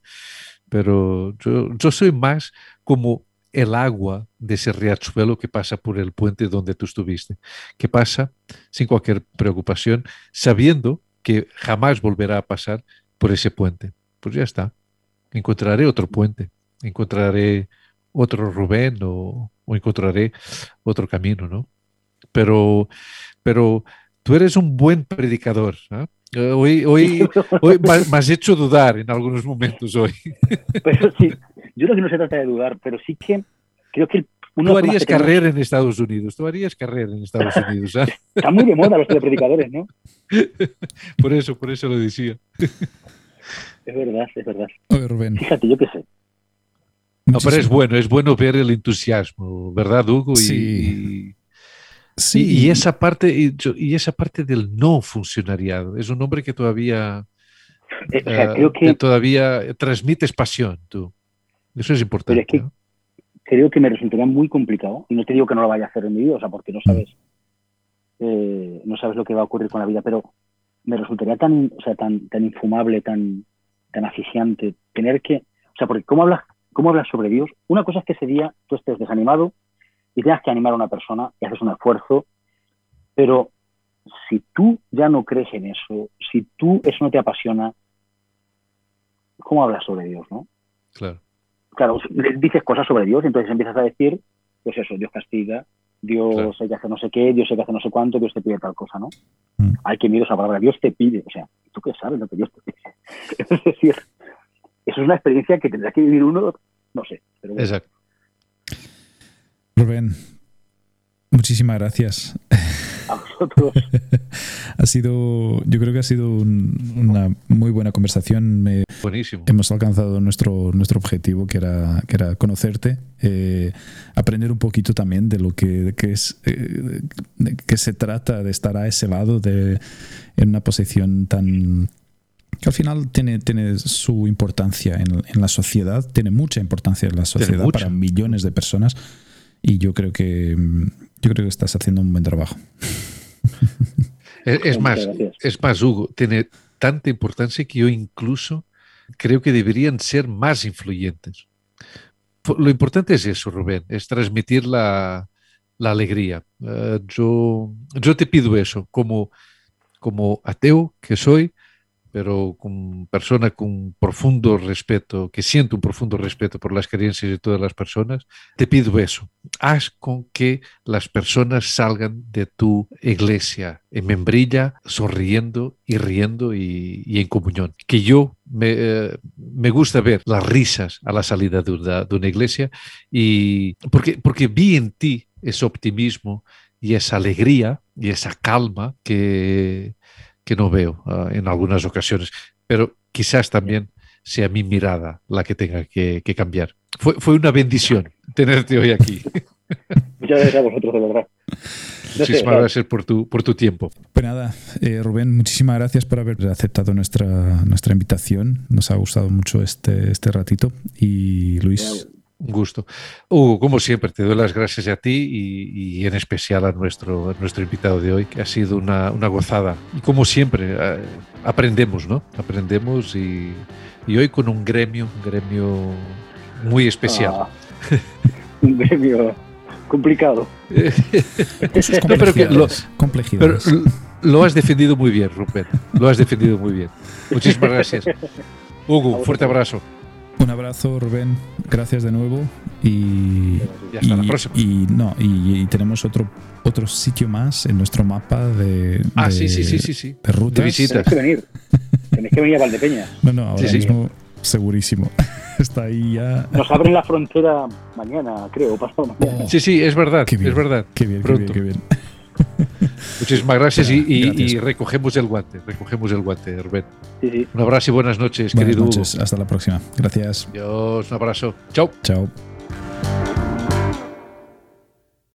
Pero yo, yo soy más como el agua de ese riachuelo que pasa por el puente donde tú estuviste, que pasa sin cualquier preocupación, sabiendo que jamás volverá a pasar por ese puente. Pues ya está encontraré otro puente, encontraré otro Rubén o, encontraré otro camino, ¿no? Pero, pero tú eres un buen predicador. ¿ah? Hoy, hoy, hoy me has hecho dudar en algunos momentos hoy. Pero sí, yo creo que no se trata de dudar, pero sí que creo que uno Tú harías carrera en Estados Unidos, tú harías carrera en Estados Unidos. ¿ah? Está muy de moda los predicadores, ¿no? Por eso, por eso lo decía. Es verdad, es verdad. Rubén. Fíjate, yo qué sé. No, pero es bueno, es bueno ver el entusiasmo, ¿verdad, Hugo? Sí. Y, sí. Y, esa parte, y, esa parte del no funcionariado, es un hombre que todavía, eh, creo que, todavía transmites pasión, tú. Eso es importante. es que creo que me resultaría muy complicado, y no te digo que no lo vaya a hacer en mi vida, o sea, porque no sabes, eh, no sabes lo que va a ocurrir con la vida, pero me resultaría tan, o sea, tan, tan infumable, tan, tan asfixiante, tener que, o sea, porque ¿cómo hablas, cómo hablas sobre Dios? Una cosa es que ese día tú estés desanimado y tengas que animar a una persona y haces un esfuerzo, pero si tú ya no crees en eso, si tú eso no te apasiona, ¿cómo hablas sobre Dios, no? Claro. Claro, dices cosas sobre Dios y entonces empiezas a decir, pues eso, Dios castiga, Dios hay que hacer no sé qué, Dios hay que hacer no sé cuánto, Dios te pide tal cosa, ¿no? Mm. Hay que mirar esa palabra, Dios te pide, o sea, ¿tú qué sabes lo que Dios te pide? es decir, eso es una experiencia que tendrá que vivir uno, no sé. Exacto. Rubén, muchísimas gracias. A vosotros. ha sido, yo creo que ha sido una muy buena conversación. Me, Buenísimo. Hemos alcanzado nuestro, nuestro objetivo, que era, que era conocerte, eh, aprender un poquito también de lo que, que es, eh, que se trata de estar a ese lado, de, en una posición tan que al final tiene, tiene su importancia en, en la sociedad, tiene mucha importancia en la sociedad para millones de personas y yo creo que yo creo que estás haciendo un buen trabajo. Es, más, es más, Hugo, tiene tanta importancia que yo incluso creo que deberían ser más influyentes. Lo importante es eso, Rubén, es transmitir la, alegría. Eh, yo, yo te pido eso, como, como ateo que soy, pero con persona con profundo respeto, que siento un profundo respeto por las creencias de todas las personas, te pido eso. Haz con que las personas salgan de tu iglesia en membrilla, sonriendo y riendo y, en comunión. Que yo me, eh, me, gusta ver las risas a la salida de una, de una iglesia y porque, porque vi en ti ese optimismo y esa alegría y esa calma que que no veo uh, en algunas ocasiones, pero quizás también sea mi mirada la que tenga que, que cambiar. Fue, fue, una bendición tenerte hoy aquí. Muchas gracias a vosotros, de verdad. Muchísimas gracias por tu, por tu tiempo. Pues nada, eh, Rubén, muchísimas gracias por haber aceptado nuestra, nuestra invitación. Nos ha gustado mucho este, este ratito. Y Luis. Un gusto. Hugo, como siempre, te doy las gracias a ti y, en especial a nuestro, nuestro invitado de hoy, que ha sido una, una gozada. Y como siempre, eh, aprendemos, ¿no? Aprendemos y, y, hoy con un gremio, un gremio muy especial. Ah, un gremio complicado. complejidades. Pero lo has defendido muy bien, Rupert. Lo has defendido muy bien. Muchísimas gracias. Hugo, un fuerte abrazo. Un abrazo, Rubén. Gracias de nuevo. Y, y hasta la próxima. Y, no, y, tenemos otro, otro sitio más en nuestro mapa de, ah, sí, sí, sí, sí, sí. de rutas. visitas. Tenéis que venir. Tenéis que venir a Valdepeñas. No, no, ahora mismo segurísimo. Está ahí ya. Nos abren la frontera mañana, creo, pasado mañana. Sí, sí, es verdad. Qué bien, es verdad. Qué bien, qué bien, qué bien. Muchísimas gracias, y, y, recogemos el guante, recogemos el guante, Rubén. Sí, sí. Un abrazo y buenas noches, buenas querido noches. Hasta la próxima. Gracias. Dios, un abrazo. Chao. Chao.